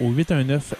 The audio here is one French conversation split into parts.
au 819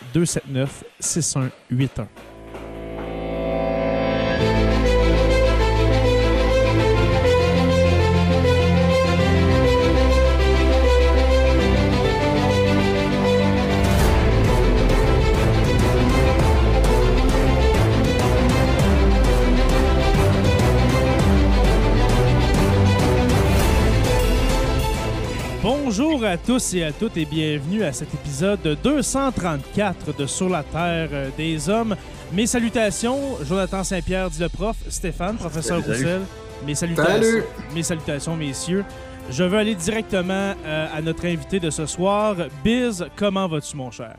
Bonjour à tous et à toutes et bienvenue à cet épisode 234 de Sur la Terre euh, des Hommes. Mes salutations, Jonathan Saint-Pierre, dit le prof, Stéphane, professeur salut. Roussel. Mes salutations, Salut. mes salutations, messieurs. Je veux aller directement euh, à notre invité de ce soir. Biz, comment vas-tu, mon cher?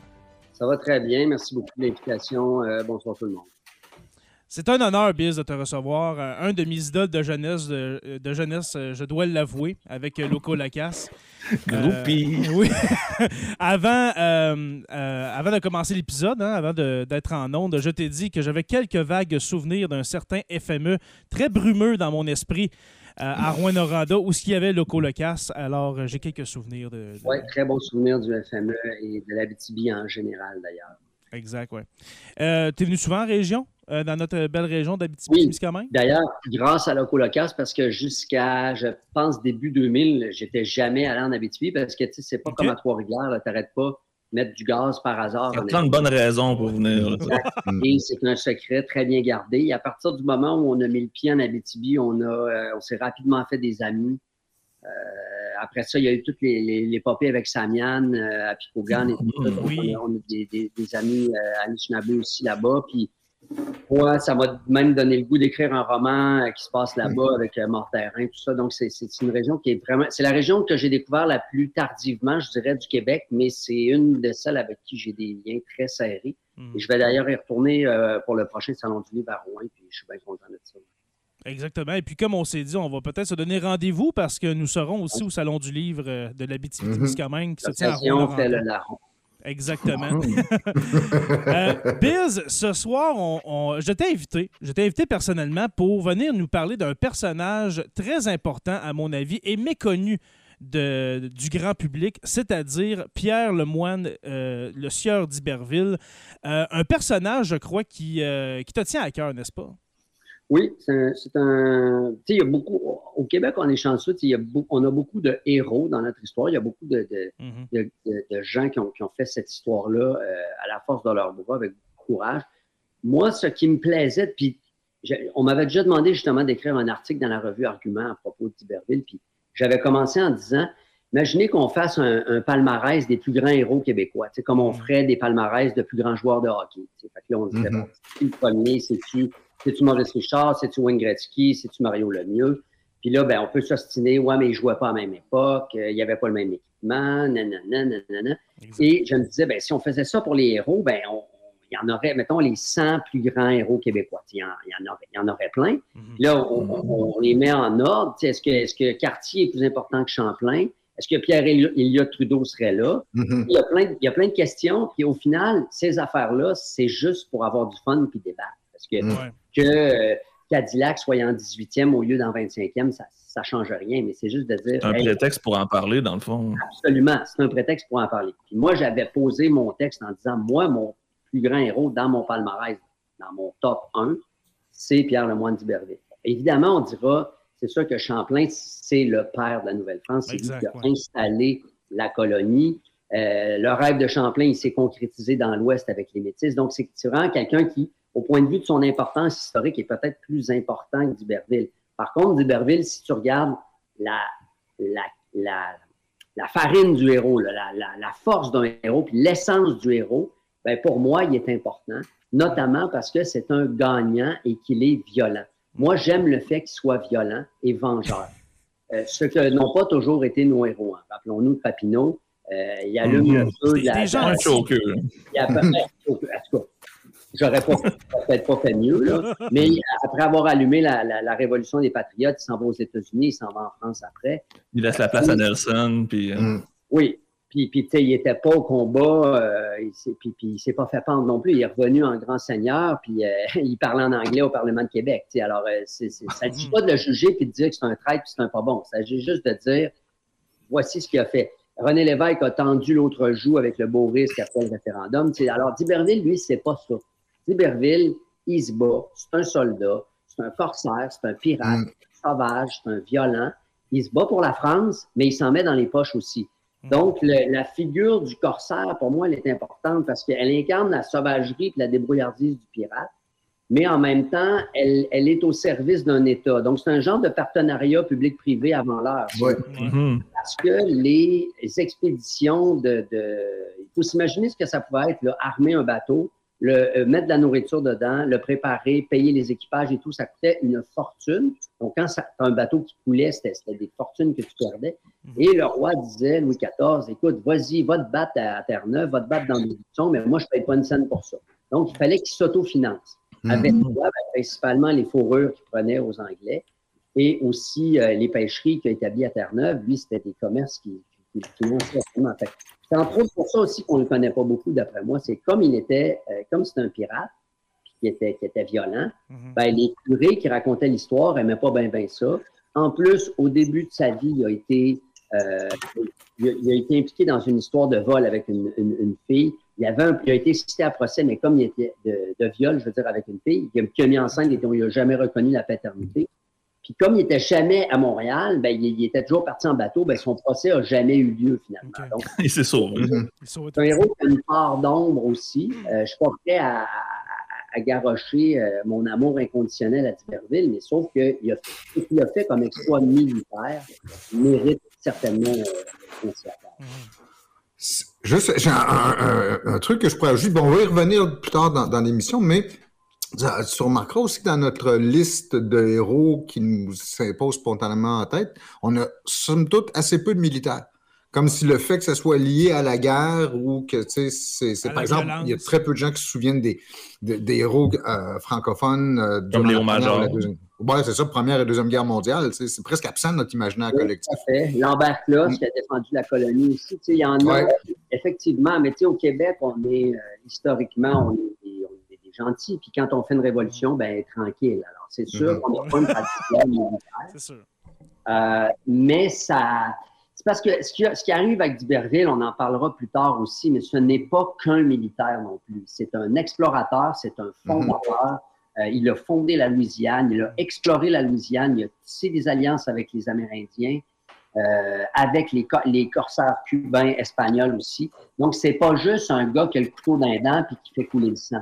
Ça va très bien. Merci beaucoup de l'invitation. Euh, bonsoir tout le monde. C'est un honneur, Biz, de te recevoir. Euh, Un de mes idoles de jeunesse, de, de jeunesse euh, je dois l'avouer, avec euh, Loco Lacasse. Groupie. Euh, oui. avant, euh, euh, avant de commencer l'épisode, hein, avant d'être en onde, je t'ai dit que j'avais quelques vagues souvenirs d'un certain FME très brumeux dans mon esprit à Rouen-Noranda où il y avait Loco Lacasse. Alors, j'ai quelques souvenirs de. de- Oui, très bon souvenir du FME et de l'Abitibi en général, d'ailleurs. Exact, ouais. Euh, T'es venu souvent en région, euh, dans notre belle région d'Abitibi-Témiscamingue? D'ailleurs, grâce à Locolocas, parce que jusqu'à, je pense, début 2000, j'étais jamais allé en Abitibi parce que, tu sais, c'est pas comme à Trois-Rivières, tu n'arrêtes pas de mettre du gaz par hasard. Il y a plein de bonnes raisons pour venir. là. Et c'est un secret très bien gardé. Et à partir du moment où on a mis le pied en Abitibi, on, a, euh, on s'est rapidement fait des amis. Euh, après ça, il y a eu toutes les, les, l'épopée avec Samian, euh, à Picogan et tout Oui. on, a, on a des, des, des amis euh, à Anishinaabe aussi là-bas. Puis, moi, ça m'a même donné le goût d'écrire un roman euh, qui se passe là-bas avec euh, Morterin, tout ça. Donc, c'est, une région qui est vraiment... C'est la région que j'ai découvert la plus tardivement, je dirais, du Québec, mais c'est une de celles avec qui j'ai des liens très serrés. Hmm. Et je vais d'ailleurs y retourner euh, pour le prochain Salon du Livre à Rouen, puis je suis bien content de ça. Exactement. Et puis, comme on s'est dit, on va peut-être se donner rendez-vous parce que nous serons aussi au Salon du Livre de l'Abitibi-Témiscamingue qui se tient à L'occasion Exactement. Euh, Biz, ce soir, on, on- je t'ai invité, je t'ai invité personnellement pour venir nous parler d'un personnage très important, à mon avis, et méconnu de- du grand public, c'est-à-dire Pierre Lemoine, euh, le sieur d'Iberville. Euh, un personnage, je crois, qui, qui te tient à cœur, n'est-ce pas? Oui, c'est un. Tu sais, il y a beaucoup. Au Québec, on est chanceux. y a on a beaucoup de héros dans notre histoire. Il y a beaucoup de, de- Mhm. de, de- de gens qui ont, qui ont fait cette histoire-là euh, à la force de leur bras, avec beaucoup de courage. Moi, ce qui me plaisait, puis on m'avait déjà demandé justement d'écrire un article dans la revue Argument à propos d'Iberville, puis j'avais commencé en disant Imaginez qu'on fasse un, un palmarès des plus grands héros québécois, tu sais, comme on ferait des palmarès de plus grands joueurs de hockey. tu sais. Fait que là, on disait, Mhm. bon, c'est-tu le premier, c'est-tu c'est-tu Maurice Richard, c'est-tu Wayne Gretzky, c'est-tu Mario Lemieux? Puis là, ben, on peut s'ostiner, ouais, mais ils jouaient pas à la même époque, euh, il n'y avait pas le même équipement, nanana, nanana. Et je me disais, ben, si on faisait ça pour les héros, ben, on- il y en aurait, mettons, les 100 plus grands héros québécois. Il y, en, il y en aurait, il y en aurait plein. Mhm. Puis là, on, on- on les met en ordre. Est-ce que, est-ce que Cartier est plus important que Champlain? Est-ce que Pierre Elliott Trudeau serait là? Mhm. Il y, a plein de, il y a plein de questions. Puis au final, ces affaires-là, c'est juste pour avoir du fun puis débattre. Parce que, que Cadillac soit en 18e au lieu d'en 25e, ça ne change rien, mais c'est juste de dire. un prétexte pour en parler, dans le fond. Absolument, c'est un prétexte pour en parler. Puis moi, j'avais posé mon texte en disant moi, mon plus grand héros dans mon palmarès, dans mon top 1, c'est Pierre Lemoine d'Iberville. Évidemment, on dira, c'est sûr que Champlain, c'est le père de la Nouvelle-France. C'est lui qui a installé la colonie. Euh, le rêve de Champlain, il s'est concrétisé dans l'Ouest avec les Métis. Donc, c'est vraiment quelqu'un qui au point de vue de son importance historique, est peut-être plus important que d'Iberville. Par contre, d'Iberville, si tu regardes la, la, la, la farine du héros, la, la, force d'un héros, puis l'essence du héros, ben pour moi, il est important, notamment parce que c'est un gagnant et qu'il est violent. Moi, j'aime le fait qu'il soit violent et vengeur. Euh, ce que n'ont pas toujours été nos héros. Hein. Rappelons-nous de Papineau. Euh, il y a le mmh. feu de la. Gens il y a, en tout cas, J'aurais peut-être pas fait mieux, là. Mais après avoir allumé la, la, révolution des patriotes, il s'en va aux États-Unis, il s'en va en France après. Il laisse la place à Nelson, puis. Euh, mm. Oui. Puis, puis tu sais, il n'était pas au combat, euh, il puis, puis il s'est pas fait pendre non plus. Il est revenu en grand seigneur, puis euh, il parlait en anglais au Parlement de Québec. sais. Alors, c'est, ça ne dit pas de le juger puis de dire que c'est un traître puis c'est un pas bon. Ça dit juste de dire voici ce qu'il a fait. René Lévesque a tendu l'autre joue avec le beau risque après le référendum. alors, D'Iberville, lui, c'est pas ça. Liberville, il se bat. C'est un soldat, c'est un corsaire, c'est un pirate, mm. sauvage, c'est un violent. Il se bat pour la France, mais il s'en met dans les poches aussi. Mm. Donc, la figure du corsaire, pour moi, elle est importante parce qu'elle incarne la sauvagerie et la débrouillardise du pirate, mais en même temps, elle, est au service d'un État. Donc, c'est un genre de partenariat public-privé avant l'heure. Mm-hmm. Parce que les expéditions de, Il faut s'imaginer ce que ça pouvait être, là, armer un bateau, le, euh, mettre de la nourriture dedans, le préparer, payer les équipages et tout, ça coûtait une fortune. Donc, quand as un bateau qui coulait, c'était des fortunes que tu perdais. Mhm. Et le roi disait, Louis XIV, écoute, vas-y, va te battre à Terre-Neuve, va te battre dans buissons, mais moi, je ne paye pas une scène pour ça. Donc, il fallait qu'il s'autofinance. Mhm. Avec principalement les fourrures qu'il prenait aux Anglais et aussi euh, les pêcheries qu'il a établies à Terre-Neuve. Lui, c'était des commerces qui, c'est entre autres pour ça aussi qu'on ne le connaît pas beaucoup, d'après moi. C'est comme il était, euh, comme c'était un pirate, qui était, qui était violent, mhm. ben, les curés qui racontaient l'histoire n'aimaient pas bien ben ça. En plus, au début de sa vie, il a été, euh, il, a, été impliqué dans une histoire de vol avec une, une, fille. Il, avait un, il a été cité à procès, mais comme il était de, de viol, je veux dire, avec une fille, qui a mis enceinte et dont il n'a jamais reconnu la paternité. Puis comme il n'était jamais à Montréal, ben, il, était toujours parti en bateau, ben, son procès n'a jamais eu lieu finalement. Donc, il s'est sauvé. C'est un héros qui a une part d'ombre aussi. Euh, je ne suis pas prêt à, à, garrocher euh, mon amour inconditionnel à Tiberville, mais sauf que il a, ce qu'il a fait comme exploit militaire mérite certainement euh, Juste, j'ai un, truc que je pourrais ajouter. Bon, on va y revenir plus tard dans, dans l'émission, mais tu remarqueras aussi que dans notre liste de héros qui nous s'impose spontanément en tête, on a somme toute assez peu de militaires. Comme si le fait que ça soit lié à la guerre ou que, tu sais, c'est par exemple, il y a très peu de gens qui se souviennent des, des, héros euh, francophones euh, Comme Léon Major. Oui, c'est ça, Première et Deuxième Guerre mondiale. C'est presque absent de notre imaginaire collectif. Lambert Closs, mm. qui a défendu la colonie aussi. Il y en a, effectivement, mais au Québec, on est, euh, historiquement, on est gentil. Puis quand on fait une révolution, ben tranquille. Alors, c'est sûr mhm. qu'on n'a pas une tradition militaire. C'est sûr. Euh, mais ça. C'est parce que ce qui, ce qui, arrive avec Duberville, on en parlera plus tard aussi, mais ce n'est pas qu'un militaire non plus. C'est un explorateur, c'est un fondateur. Euh, il a fondé la Louisiane, il a exploré la Louisiane, il a tissé des alliances avec les Amérindiens, euh, avec les, les, corsaires cubains, espagnols aussi. Donc, c'est pas juste un gars qui a le couteau d'un dent et qui fait couler le sang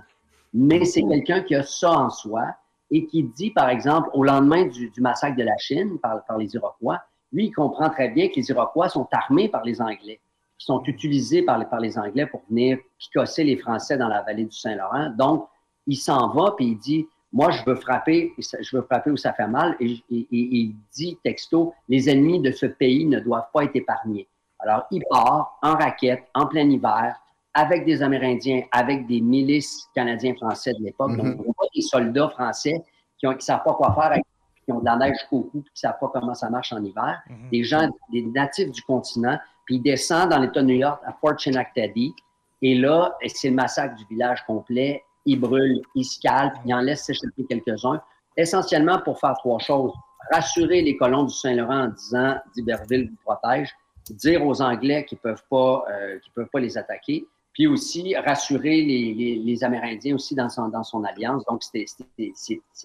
mais c'est quelqu'un qui a ça en soi et qui dit, par exemple, au lendemain du, massacre de la Chine par, les Iroquois, lui, il comprend très bien que les Iroquois sont armés par les Anglais, sont utilisés par les, Anglais pour venir picosser les Français dans la vallée du Saint-Laurent. Donc, il s'en va puis il dit, moi, je veux frapper, je veux frapper où ça fait mal. Et il dit texto, les ennemis de ce pays ne doivent pas être épargnés. Alors, il part en raquette, en plein hiver, avec des Amérindiens, avec des milices canadiens-français de l'époque. Donc, mhm. on voit des soldats français qui ne savent pas quoi faire, qui ont de la neige jusqu'au cou, qui ne savent pas comment ça marche en hiver. Mhm. Des gens, des natifs du continent, puis ils descendent dans l'État de New York à Fort Schenectady. Et là, c'est le massacre du village complet. il brûle, il scalpe, il en laisse s'échapper quelques-uns, essentiellement pour faire trois choses. Rassurer les colons du Saint-Laurent en disant d'Iberville vous protège, dire aux Anglais qu'ils ne peuvent, pas, euh, peuvent pas les attaquer, puis aussi rassurer les, Amérindiens aussi dans son, dans son alliance. Donc, c'est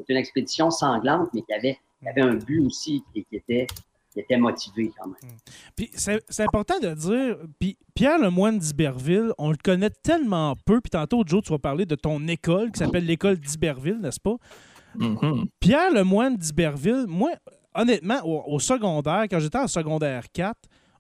une expédition sanglante, mais qui avait, qui avait un but aussi et qui était qui était motivé quand même. Hmm. Puis c'est important de dire, puis Pierre Lemoine d'Iberville, on le connaît tellement peu, puis tantôt, Joe, tu vas parler de ton école qui s'appelle l'école d'Iberville, n'est-ce pas? Mm-hmm. Pierre Lemoine d'Iberville, moi, honnêtement, au, secondaire, quand j'étais en secondaire 4,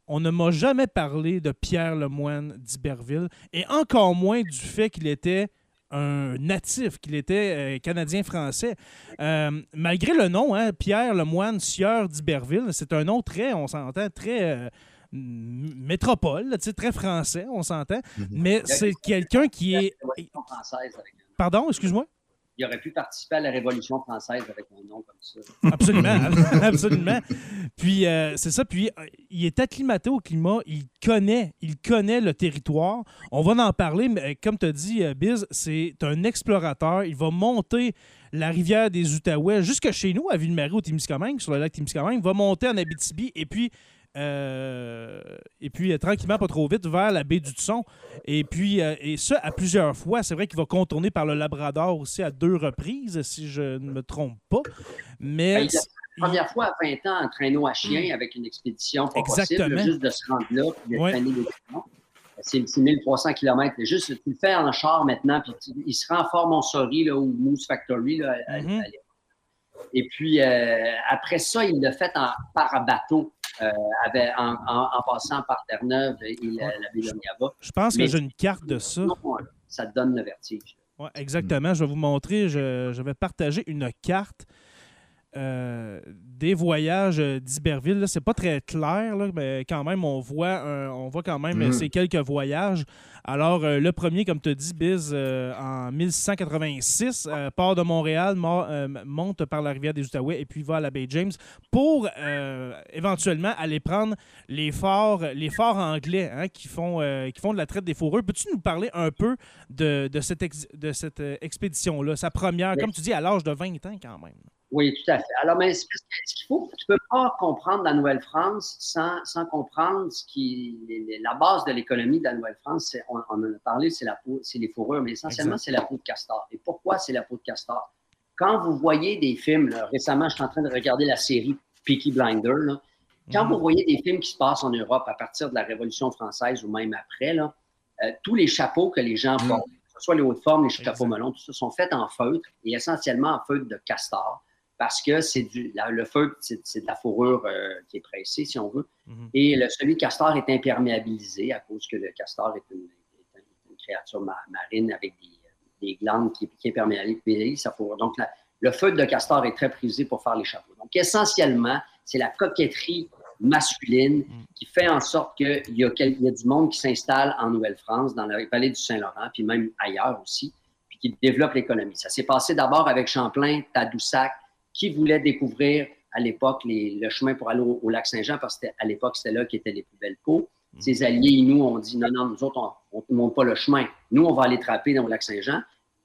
on ne m'a jamais parlé de Pierre Lemoine d'Iberville, et encore moins du fait qu'il était un natif, qu'il était euh, canadien-français. Euh, malgré le nom, hein, Pierre Lemoine Sieur d'Iberville, c'est un nom très, on s'entend, très euh, métropole, très français, on s'entend. Mhm. Mais c'est quelqu'un qui est. Pardon, excuse-moi? Il aurait pu participer à la Révolution française avec un nom comme ça. Absolument, absolument. Puis euh, c'est ça, puis euh, il est acclimaté au climat, il connaît, il connaît le territoire. On va en parler, mais comme tu as dit, euh, Biz, c'est un explorateur. Il va monter la rivière des Outaouais jusque chez nous, à Ville-Marie, au Témiscamingue, sur le lac Témiscamingue, va monter en Abitibi et puis euh, et puis, euh, tranquillement, pas trop vite, vers la baie du Tson. Et puis, euh, et ça à plusieurs fois. C'est vrai qu'il va contourner par le Labrador aussi à deux reprises, si je ne me trompe pas. Mais. La première fois à 20 ans en traîneau à chien hmm. avec une expédition pas possible, juste de se rendre là puis de traîner des C'est 1300 km. Juste, tu le fais en char maintenant, puis il se rend à Fort Montsouris là, ou Moose Factory là, mm-hmm. Et puis, après ça, il l'a fait en, par bateau. Euh, en, passant par Terre-Neuve et la, la Je pense que j'ai une carte de ça. ça te donne le vertige. Exactement. Je vais vous montrer. Je, je vais partager une carte euh, des voyages d'Iberville. C'est pas très clair, mais quand même, on voit, on voit quand même mm. ces quelques voyages. Alors, euh, le premier, comme tu dis, Biz, euh, en 1686, part de Montréal, monte par la rivière des Outaouais et puis va à la baie James pour éventuellement aller prendre les forts, les forts anglais hein, qui, font, qui font de la traite des fourreux. Peux-tu nous parler un peu de, de cette, de cette expédition-là, sa première, comme tu dis, à l'âge de 20 ans quand même? Oui, tout à fait. Alors, mais ce qu'il faut, tu ne peux pas comprendre la Nouvelle-France sans, sans, comprendre ce qui, la base de l'économie de la Nouvelle-France. On, on, en a parlé, c'est la peau, c'est les fourrures, mais essentiellement, c'est la peau de castor. Et pourquoi c'est la peau de castor? Quand vous voyez des films, récemment, je suis en train de regarder la série Peaky Blinder, quand mhm. vous voyez des films qui se passent en Europe à partir de la Révolution française ou même après, là, euh, tous les chapeaux que les gens mhm. portent, que ce soit les hautes formes, les chapeaux melons, tout ça, sont faits en feutre et essentiellement en feutre de castor parce que c'est du le feu, c'est de la fourrure euh, qui est pressée, si on veut. Mhm. Et le, celui de castor est imperméabilisé à cause que le castor est une, créature marine avec des, glandes qui, qui imperméabilisent sa fourrure. Donc, le feu de castor est très prisé pour faire les chapeaux. Donc, essentiellement, c'est la coquetterie masculine mhm. qui fait en sorte qu'il y, a, y a du monde qui s'installe en Nouvelle-France, dans la vallée du Saint-Laurent, puis même ailleurs aussi, puis qui développe l'économie. Ça s'est passé d'abord avec Champlain, Tadoussac, qui voulait découvrir à l'époque le chemin pour aller au, lac Saint-Jean, parce qu'à l'époque, c'était là qu'étaient les plus belles peaux. Mm. Ses alliés, nous, ont dit non, non, nous autres, on ne monte pas le chemin. Nous, on va aller trapper dans le lac Saint-Jean.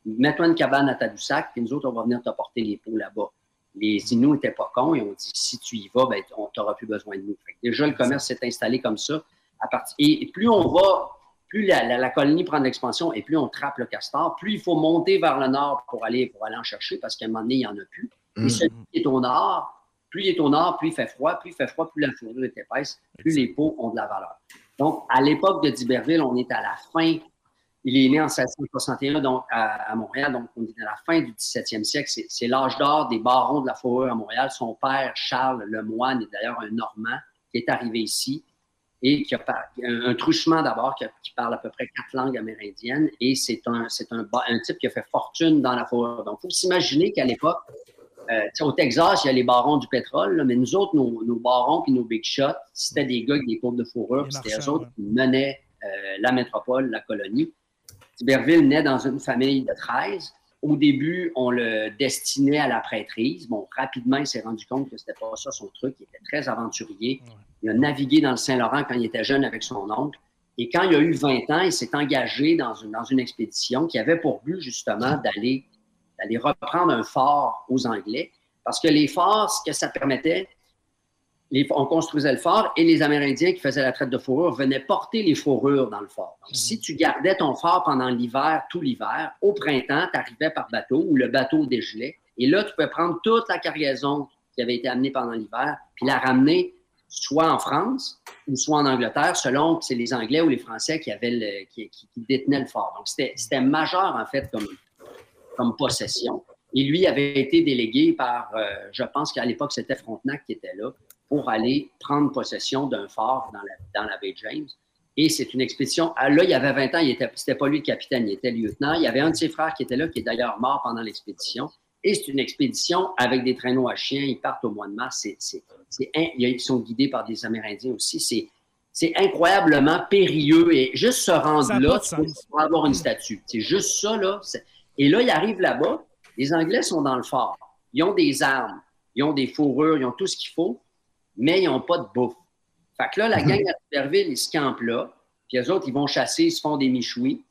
Mets-toi une cabane à Tadoussac, puis nous autres, on va venir t'apporter les peaux là-bas. Les Inuits n'étaient pas cons et ont dit si tu y vas, ben, on t'aura plus besoin de nous. déjà, le commerce s'est installé comme ça. À partir... et, plus on va, plus la, colonie prend de l'expansion et plus on trappe le castor, plus il faut monter vers le nord pour aller, pour aller en chercher parce qu'à un moment donné, il n'y en a plus. Et mm. celui qui est au nord, plus il est au nord, plus il fait froid, plus il fait froid, plus la fourrure est épaisse, plus les peaux ont de la valeur. Donc, à l'époque de D'Iberville, on est à la fin. Il est né en 1761 donc, à, Montréal, donc on est à la fin du 17e siècle. C'est l'âge d'or des barons de la fourrure à Montréal. Son père, Charles Lemoine, est d'ailleurs un Normand qui est arrivé ici et qui a un, truchement d'abord qui, parle à peu près quatre langues amérindiennes et c'est un, un, un type qui a fait fortune dans la fourrure. Donc, il faut s'imaginer qu'à l'époque, euh, au Texas, il y a les barons du pétrole, mais nous autres, nos, barons et nos big shots, c'était des gars avec des courbes de fourrure, c'était eux autres qui menaient euh, la métropole, la colonie. Tiberville naît dans une famille de 13. Au début, on le destinait à la prêtrise. Bon, rapidement, il s'est rendu compte que c'était pas ça son truc. Il était très aventurier. Il a navigué dans le Saint-Laurent quand il était jeune avec son oncle. Et quand il a eu 20 ans, il s'est engagé dans une, dans une expédition qui avait pour but justement d'aller d'aller reprendre un fort aux Anglais. Parce que les forts, ce que ça permettait, on construisait le fort et les Amérindiens qui faisaient la traite de fourrure venaient porter les fourrures dans le fort. Donc, si tu gardais ton fort pendant l'hiver, tout l'hiver, au printemps, tu arrivais par bateau ou le bateau dégelait. Et là, tu pouvais prendre toute la cargaison qui avait été amenée pendant l'hiver, puis la ramener soit en France ou soit en Angleterre, selon que c'est les Anglais ou les Français qui, avaient le, qui, détenaient le fort. Donc, c'était majeur, en fait, comme, comme possession. Et lui avait été délégué par, euh, je pense qu'à l'époque, c'était Frontenac qui était là, pour aller prendre possession d'un fort dans la, dans la baie James. Et c'est une expédition. Ah, là, il y avait 20 ans, il était, c'était pas lui le capitaine, il était lieutenant. Il y avait un de ses frères qui était là, qui est d'ailleurs mort pendant l'expédition. Et c'est une expédition avec des traîneaux à chiens. Ils partent au mois de mars. Ils sont guidés par des Amérindiens aussi. C'est, c'est incroyablement périlleux. Et juste se rendre là, pour avoir une statue. C'est juste ça, là. Et là, ils arrivent là-bas. Les Anglais sont dans le fort. Ils ont des armes, ils ont des fourrures, ils ont tout ce qu'il faut mais ils n'ont pas de bouffe. Fait que là, la mhm. gang à Superville, ils se campent là, puis eux autres, ils vont chasser, ils se font des michouis,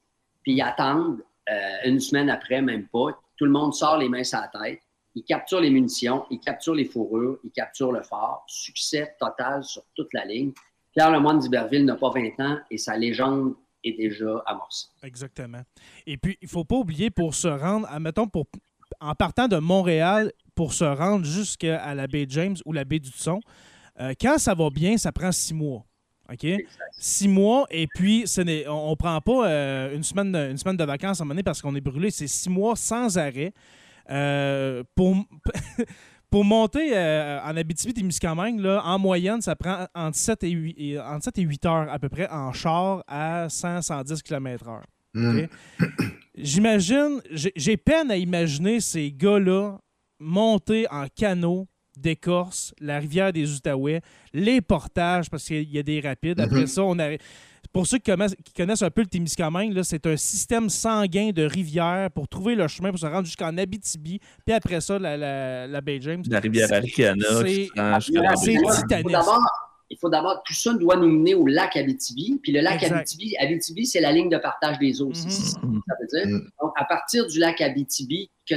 puis ils attendent euh, une semaine après, même pas. Tout le monde sort les mains sur la tête. Ils capturent les munitions, ils capturent les fourrures, ils capturent le fort. Succès total sur toute la ligne. Pierre Lemoine d'Iberville n'a pas 20 ans et sa légende est déjà amorcée. Exactement. Et puis, il ne faut pas oublier pour se rendre, admettons, pour, en partant de Montréal, pour se rendre jusqu'à la baie James ou la baie du Son, euh, quand ça va bien, ça prend six mois. OK? Six mois, et puis ce on ne prend pas euh, une, semaine de, une semaine de vacances à un moment donné parce qu'on est brûlé. C'est six mois sans arrêt. Euh, pour, pour monter en Abitibi-Témiscamingue, en moyenne, ça prend entre 7 et, 8, et, entre 7 et 8 heures à peu près en char à 100-110 km/h. Mm. J'imagine, j'ai peine à imaginer ces gars-là monter en canot d'écorce, la rivière des Outaouais, les portages, parce qu'il y a des rapides. Après mhm. ça, on a. Pour ceux qui connaissent, un peu le Témiscamingue, c'est un système sanguin de rivières pour trouver le chemin pour se rendre jusqu'en Abitibi. Puis après ça, la, la, la Baie James. La rivière Aricana. C'est titanique. Il faut d'abord, tout ça doit nous mener au lac Abitibi. Puis le lac Abitibi, Abitibi, c'est la ligne de partage des eaux. Mhm. ça veut dire. Mhm. Donc, à partir du lac Abitibi, que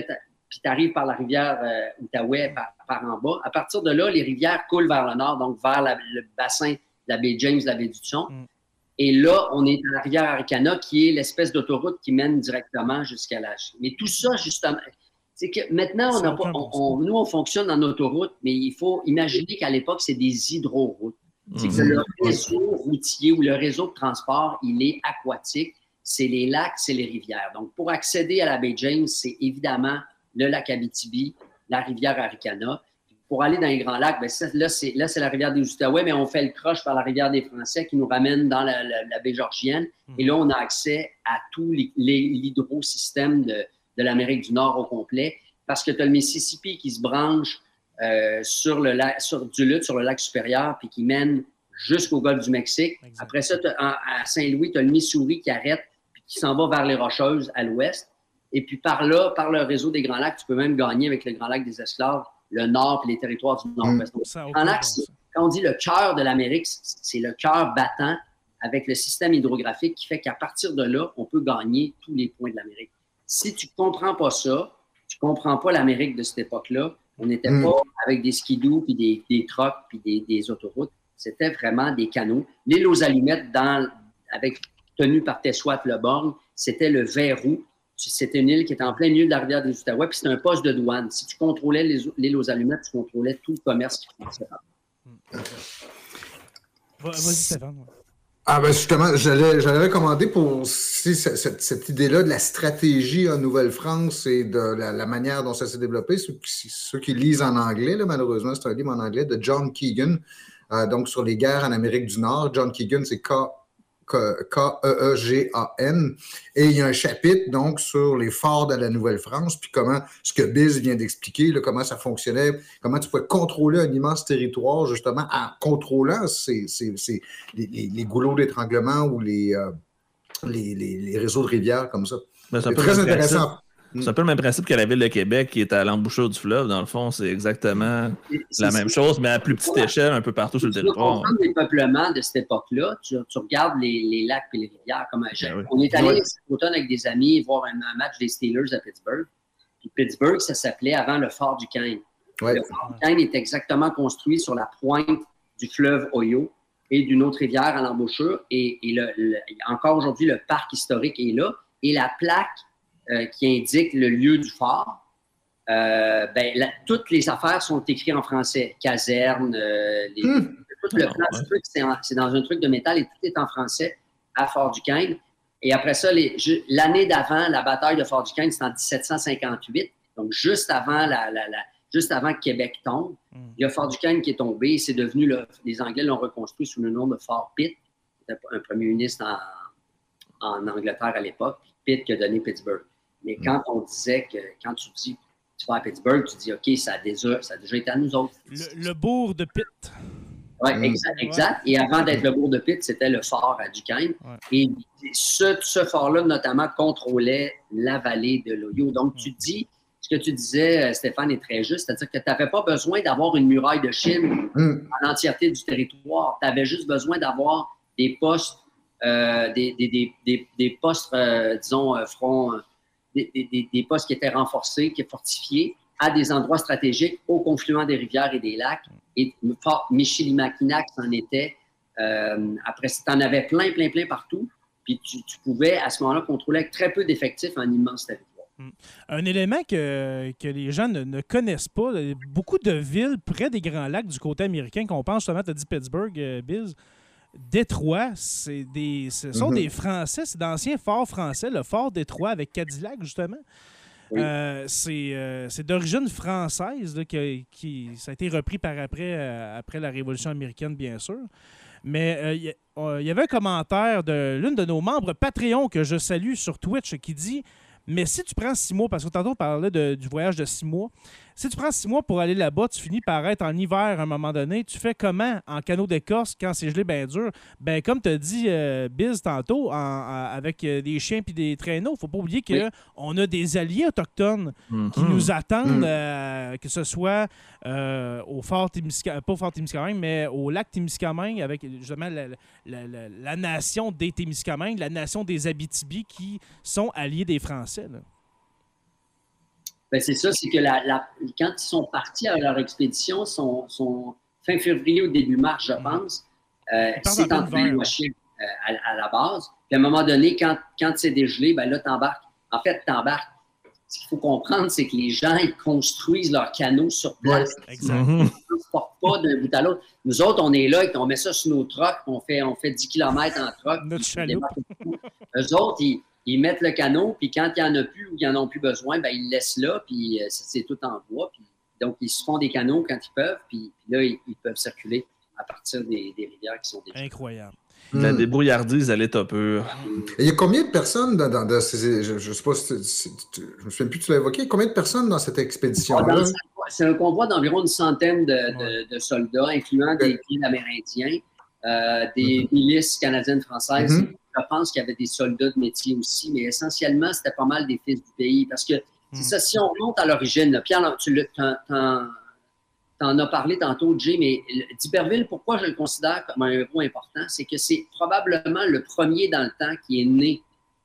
puis tu arrives par la rivière euh, Outaouais par, en bas. À partir de là, les rivières coulent vers le nord, donc vers le bassin de la baie James, la baie du Thon. Mm. Et là, on est à la rivière Aricana, qui est l'espèce d'autoroute qui mène directement jusqu'à la Mais tout ça, justement, c'est que maintenant, on nous, on fonctionne en autoroute, mais il faut imaginer qu'à l'époque, c'est des hydroroutes. C'est que le mm-hmm. réseau routier ou le réseau de transport, il est aquatique. C'est les lacs, c'est les rivières. Donc, pour accéder à la baie James, c'est évidemment le lac Abitibi, la rivière Aricana. Pour aller dans les Grands Lacs, ben, là, c'est, la rivière des Outaouais, mais on fait le croche par la rivière des Français qui nous ramène dans la, baie Georgienne. Hmm. Et là, on a accès à tout l'hydrosystème de, de l'Amérique du Nord au complet parce que tu as le Mississippi qui se branche euh, sur le lac, sur Duluth, sur le lac supérieur, puis qui mène jusqu'au golfe du Mexique. Après ça, à Saint-Louis, tu as le Missouri qui arrête, puis qui s'en va vers les Rocheuses à l'ouest. Et puis par là, par le réseau des Grands Lacs, tu peux même gagner avec le Grand Lac des Esclaves, le Nord et les territoires du Nord-Ouest. Mm. quand on dit le cœur de l'Amérique, c'est le cœur battant avec le système hydrographique qui fait qu'à partir de là, on peut gagner tous les points de l'Amérique. Si tu ne comprends pas ça, tu ne comprends pas l'Amérique de cette époque-là. On n'était mm. pas avec des skidoo, puis des, des trucks, puis des, autoroutes. C'était vraiment des canaux. L'île aux allumettes, dans, avec, tenue par Tessouat Le Borgne, c'était le verrou c'était une île qui était en plein milieu de la rivière des Outaouais, puis c'était un poste de douane. Si tu contrôlais l'île aux allumettes, tu contrôlais tout le commerce qui passait par Vas-y, Stéphane. Ah ben justement, j'allais recommander pour cette, idée-là de la stratégie en Nouvelle-France et de la, manière dont ça s'est développé. Ceux, qui lisent en anglais, malheureusement, c'est un livre en anglais de John Keegan, euh, donc sur les guerres en Amérique du Nord. John Keegan, c'est K K-E-E-G-A-N. Et il y a un chapitre, donc, sur les forts de la Nouvelle-France, puis comment, ce que Biz vient d'expliquer, comment ça fonctionnait, comment tu pouvais contrôler un immense territoire, justement, en contrôlant ces, les, goulots d'étranglement ou euh, les, les, réseaux de rivières comme ça. c'est très intéressant. C'est un peu le même principe que la ville de Québec qui est à l'embouchure du fleuve. Dans le fond, c'est exactement la même chose, mais à plus petite échelle, un peu partout sur le territoire. Tu les peuplements de cette époque-là, tu, regardes les, lacs et les rivières. Comme ben On est allé cet automne avec des amis voir un, match des Steelers à Pittsburgh. Puis Pittsburgh, ça s'appelait avant le fort du Kane. Le fort du Kane est exactement construit sur la pointe du fleuve Ohio et d'une autre rivière à l'embouchure. Et, encore aujourd'hui, le parc historique est là. Et la plaque euh, qui indique le lieu du phare, euh, ben, toutes les affaires sont écrites en français. Caserne, euh, hmm. tout le plan du truc, c'est dans un truc de métal et tout est en français à Fort-Duquesne. Et après ça, l'année d'avant, la bataille de Fort-Duquesne, c'est en 1758, donc juste avant, la, juste avant que Québec tombe. Hmm. Il y a Fort-Duquesne qui est tombé. C'est devenu, le, les Anglais l'ont reconstruit sous le nom de Fort Pitt, un premier ministre en, en Angleterre à l'époque, Pitt qui a donné Pittsburgh. Mais mm. quand on disait que, quand tu dis, tu vas à Pittsburgh, tu dis, OK, ça a déjà, ça a déjà été à nous autres. Le, bourg de Pitt. Oui, mm. exact, exact. Et avant d'être le bourg de Pitt, c'était le fort à Duquesne. Et ce, ce fort-là, notamment, contrôlait la vallée de l'Oyo. Donc, tu mm. dis, ce que tu disais, euh, Stéphane, est très juste, c'est-à-dire que tu n'avais pas besoin d'avoir une muraille de Chine en entièreté du territoire. Tu avais juste besoin d'avoir des postes, euh, des, des, des, des, postes, euh, disons, front des, postes qui étaient renforcés, qui étaient fortifiés à des endroits stratégiques au confluent des rivières et des lacs. Et Fort Michilimackinac, c'en était. Euh, après, tu en avais plein, plein, plein partout. Puis tu, pouvais, à ce moment-là, contrôler avec très peu d'effectifs un immense territoire. Hmm. Un élément que, que les gens ne, connaissent pas, beaucoup de villes près des Grands Lacs du côté américain, qu'on pense justement, tu as dit Pittsburgh, euh, Biz, Détroit, c'est des, ce sont mhm. des Français, c'est d'anciens forts français, le fort Détroit avec Cadillac, justement. Euh, euh, c'est d'origine française, qui, ça a été repris par après, euh, après la Révolution américaine, bien sûr. Mais il y, avait un commentaire de l'une de nos membres Patreon que je salue sur Twitch qui dit Mais si tu prends six mois, parce que tantôt on parlait du voyage de six mois, si tu prends six mois pour aller là-bas, tu finis par être en hiver à un moment donné. Tu fais comment en canot d'écorce quand c'est gelé bien dur? Ben, comme tu as dit, euh, Biz, tantôt, avec euh, des chiens et des traîneaux, faut pas oublier qu'on a des alliés autochtones qui nous attendent, mm. euh, que ce soit au fort Témiscamingue, pas au fort Témiscamingue, mais au lac Témiscamingue, avec justement la, nation des Témiscamingues, la nation des Abitibi qui sont alliés des Français. C'est ça, c'est que la, quand ils sont partis à leur expédition, son, fin février ou début mars, je mhm. pense, euh, c'est en train de à, la base. Puis à un moment donné, quand, quand c'est dégelé, ben là, t'embarques. En fait, t'embarques. Ce qu'il faut comprendre, c'est que les gens, ils construisent leurs canaux sur place. Ils ne transportent pas d'un bout à l'autre. Nous autres, on est là, on met ça sur nos trucks, on fait, on fait 10 km en. Notre chaloupe. Eux autres, ils, ils mettent le canot, puis quand il n'y en a plus ou ils n'en ont plus besoin, ben, ils le laissent là, puis euh, c'est tout en bois. Puis, donc, ils se font des canaux quand ils peuvent, puis, là, ils, peuvent circuler à partir des, rivières qui sont déjà. Incroyable. La hmm. débrouillardise à l'état pur. Il y a combien de personnes dans, ces. Je, ne sais pas si, je me souviens plus, tu l'as évoqué. Combien de personnes dans cette expédition-là? C'est un convoi d'environ une centaine de, soldats, incluant des amérindiens, euh, des milices canadiennes françaises. Mhm je pense qu'il y avait des soldats de métier aussi, mais essentiellement, c'était pas mal des fils du pays. Parce que, c'est ça, si on remonte à l'origine, Pierre, tu en, as parlé tantôt, Jay, mais d'Iberville, pourquoi je le considère comme un héros important? C'est que c'est probablement le premier dans le temps qui est né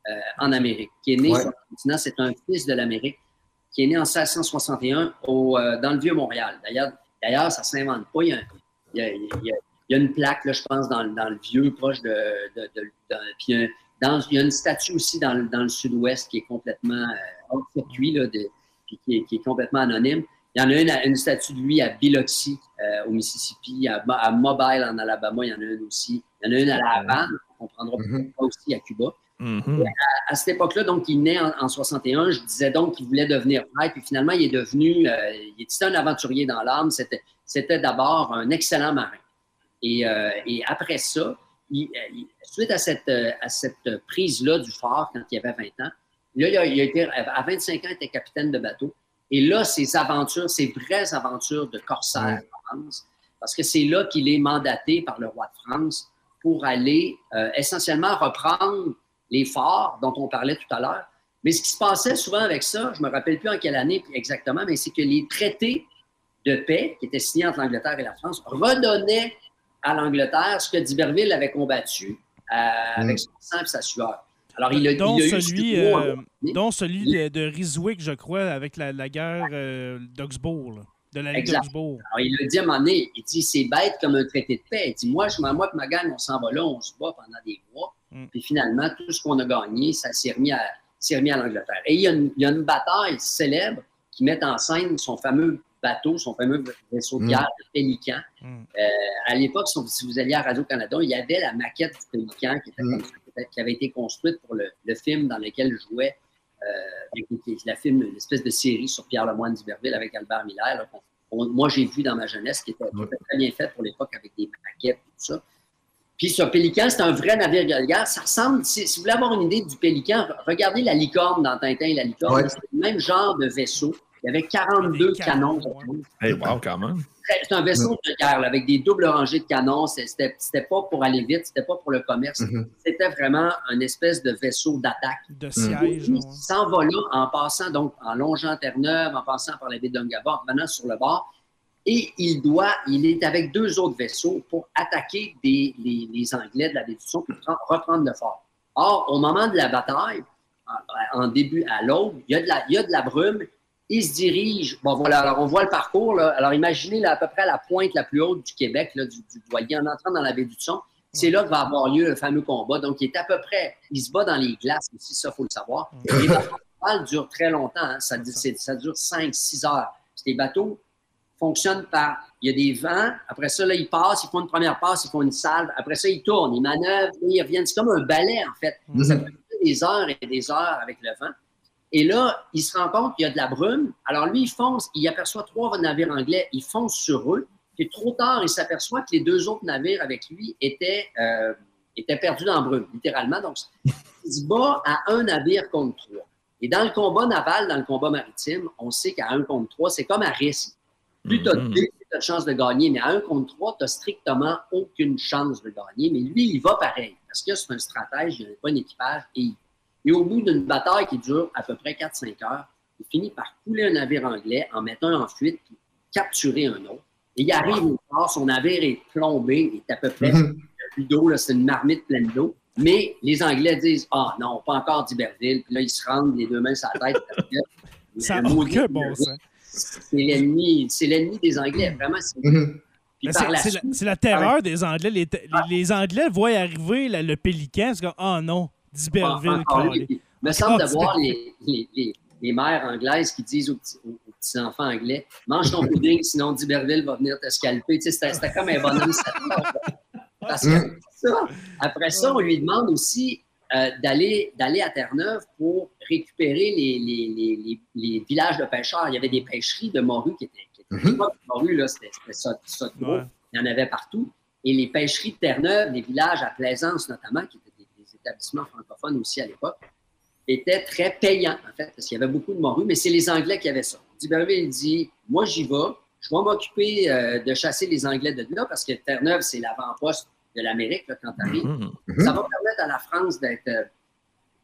euh, en Amérique, qui est né sur le continent. C'est un fils de l'Amérique qui est né en 1661 au, euh, dans le Vieux-Montréal. D'ailleurs, d'ailleurs, ça ne s'invente pas. Il y, a, il y a une plaque, là, je pense, dans, dans le vieux, proche de. de, puis il y a une statue aussi dans, dans le sud-ouest qui est complètement euh, hors circuit, là, de, puis qui est, qui est, complètement anonyme. Il y en a une, une statue de lui à Biloxi, euh, au Mississippi, à, à, Mobile, en Alabama, il y en a une aussi. Il y en a une à La Havane, on prendra mm aussi à Cuba. Mm-hmm. à, cette époque-là, donc, il naît en, 61. Je disais donc qu'il voulait devenir prêtre, puis finalement, il est devenu, euh, il était un aventurier dans l'âme. C'était d'abord un excellent marin. Euh, et, après ça, euh, suite à cette, euh, à cette prise-là du phare quand il avait 20 ans, là, il a, été, à 25 ans, il était capitaine de bateau. Et là, ses aventures, ses vraies aventures de corsaire en France, parce que c'est là qu'il est mandaté par le roi de France pour aller essentiellement reprendre les forts dont on parlait tout à l'heure. Mais ce qui se passait souvent avec ça, je ne me rappelle plus en quelle année exactement, mais c'est que les traités de paix qui étaient signés entre l'Angleterre et la France redonnaient à l'Angleterre ce que d'Iberville avait combattu euh, avec mm. son sang et sa sueur. Alors, il a, dont, celui, euh, dont celui de, Riswick, je crois, avec la, guerre euh, d'Augsbourg, de la Ligue d'Augsbourg. Alors, il a dit à un moment donné, il dit, c'est bête comme un traité de paix. Il dit, moi, je, moi et ma gang, on s'en va là, on se bat pendant des mois. Mm. Puis finalement, tout ce qu'on a gagné, ça s'est remis à, remis à l'Angleterre. Et il y, a une, il y, a une, bataille célèbre qui met en scène son fameux bateau, son fameux vaisseau de mm. guerre, le Pélican. Mm. Euh, à l'époque, si vous alliez à Radio-Canada, il y avait la maquette du Pélican qui, qui avait été construite pour le, film dans lequel jouait euh, la film, une espèce de série sur Pierre Lemoine d'Iberville avec Albert Miller. moi, j'ai vu dans ma jeunesse, qui était, très bien fait pour l'époque avec des maquettes et tout ça. Puis ce pélican, c'est un vrai navire de guerre. Ça ressemble, si, vous voulez avoir une idée du pélican, regardez la licorne dans Tintin et la licorne. C'est le même genre de vaisseau. Il y avait 42 canons. Hey, wow, quand même. C'est un vaisseau de guerre avec des doubles rangées de canons. C'était pas pour aller vite, c'était pas pour le commerce. Mm-hmm. C'était vraiment un espèce de vaisseau d'attaque. De siège. Il s'en va là en passant, donc en longeant Terre-Neuve, en passant par la baie d'Ungava, en venant sur le bord et il doit, il est avec deux autres vaisseaux pour attaquer les, Anglais de la baie du reprendre le fort. Or, au moment de la bataille, en, début à l'aube, il, y a de la, il y a de la brume. Il se dirige. Bon, voilà, alors on voit le parcours. Là. Alors, imaginez à peu près la pointe la plus haute du Québec, là, du, du en entrant dans la baie du Son. C'est là que va avoir lieu le fameux combat. Donc, il est à peu près, il se bat dans les glaces aussi, ça, il faut le savoir. Les bateaux durent très longtemps. Hein. Ça, ça dure 5-6 heures. C'est des bateaux fonctionne par, il y a des vents, après ça, là, ils passent, ils font une première passe, ils font une salve, après ça, ils tournent, ils manœuvrent, ils reviennent. C'est comme un balai, en fait. Mhm. Ça peut des heures et des heures avec le vent. Et là, il se rend compte qu'il y a de la brume. Alors lui, il fonce, il aperçoit trois navires anglais, il fonce sur eux. Puis trop tard, il s'aperçoit que les deux autres navires avec lui étaient, euh, étaient perdus dans la brume, littéralement. Donc, il se bat à un navire contre trois. Et dans le combat naval, dans le combat maritime, on sait qu'à un contre trois, c'est comme à risque. Plus tu as mhm. de chances de gagner, mais à un contre trois, tu n'as strictement aucune chance de gagner. Mais lui, il va pareil, parce que c'est un stratège, il pas un équipage. Et, et au bout d'une bataille qui dure à peu près 4-5 heures, il finit par couler un navire anglais, en mettant en fuite, puis capturer un autre. Et il arrive au port, son navire est plombé, il est à peu près mm d'eau, c'est une marmite pleine d'eau. Mais les Anglais disent Ah non, pas encore d'Iberville. Puis là, ils se rendent les deux mains sur la tête. Ça n'a aucun bon sens c'est l'ennemi, c'est l'ennemi des Anglais. Vraiment, c'est. Mhm. C'est la, terreur des Anglais. Les, les, Anglais voient arriver le pélican, c'est comme Oh non, d'Iberville. Il me semble de voir les, les, les, mères anglaises qui disent aux, petits, enfants anglais Mange ton pudding, sinon d'Iberville va venir te scalper. Tu sais, C'était comme un bonhomme. Parce que mhm. ça, après ça, on lui demande aussi euh, d'aller, d'aller à Terre-Neuve pour récupérer les, les, les, villages de pêcheurs. Il y avait des pêcheries de morue qui étaient. Qui étaient mm morue, là, c'était, ça, ça Il y en avait partout. Et les pêcheries de Terre-Neuve, les villages à Plaisance notamment, qui étaient établissements francophones aussi à l'époque, étaient très payants, en fait, parce qu'il y avait beaucoup de morue, mais c'est les Anglais qui avaient ça. D'Iberville dit Moi, j'y vais. Je vais m'occuper euh, de chasser les Anglais de là, parce que Terre-Neuve, c'est l'avant-poste de l'Amérique quand tu arrives. Mhm. Mhm. Ça va permettre à la France d'être euh,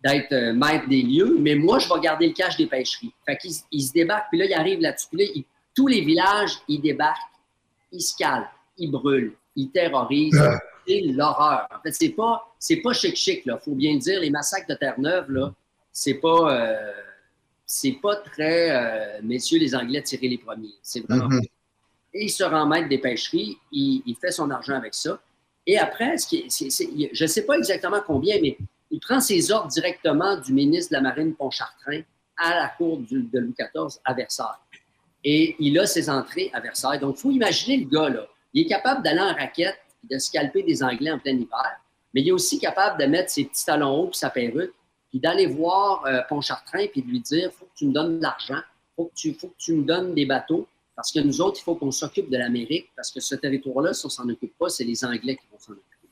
d'être euh, maître des lieux, mais moi, je vais garder le cache des pêcheries. Fait qu'ils ils se débarquent, puis là, ils arrivent là-dessus. Puis là, tous les villages, ils débarquent, ils se calent, ils brûlent, ils terrorisent. L'horreur. En fait, c'est pas, c'est pas chic-chic, là. Faut bien le dire. Les massacres de Terre-Neuve, là, c'est pas, euh, c'est pas très, messieurs les Anglais, tirer les premiers. C'est vraiment. Mhm. Et il se rend maître des pêcheries, il, il fait son argent avec ça. Et après, ce qui je ne sais pas exactement combien, mais il prend ses ordres directement du ministre de la Marine Pontchartrain à la cour de Louis XIV à Versailles. Et il a ses entrées à Versailles. Donc, il faut imaginer le gars, là. Il est capable d'aller en raquette et de scalper des Anglais en plein hiver, mais il est aussi capable de mettre ses petits talons hauts et sa perruque, puis d'aller voir euh, Pontchartrain puis de lui dire faut que tu me donnes de l'argent, faut, que tu, faut que tu me donnes des bateaux, parce que nous autres, il faut qu'on s'occupe de l'Amérique, parce que ce territoire-là, si on s'en occupe pas, c'est les Anglais qui vont s'en occuper.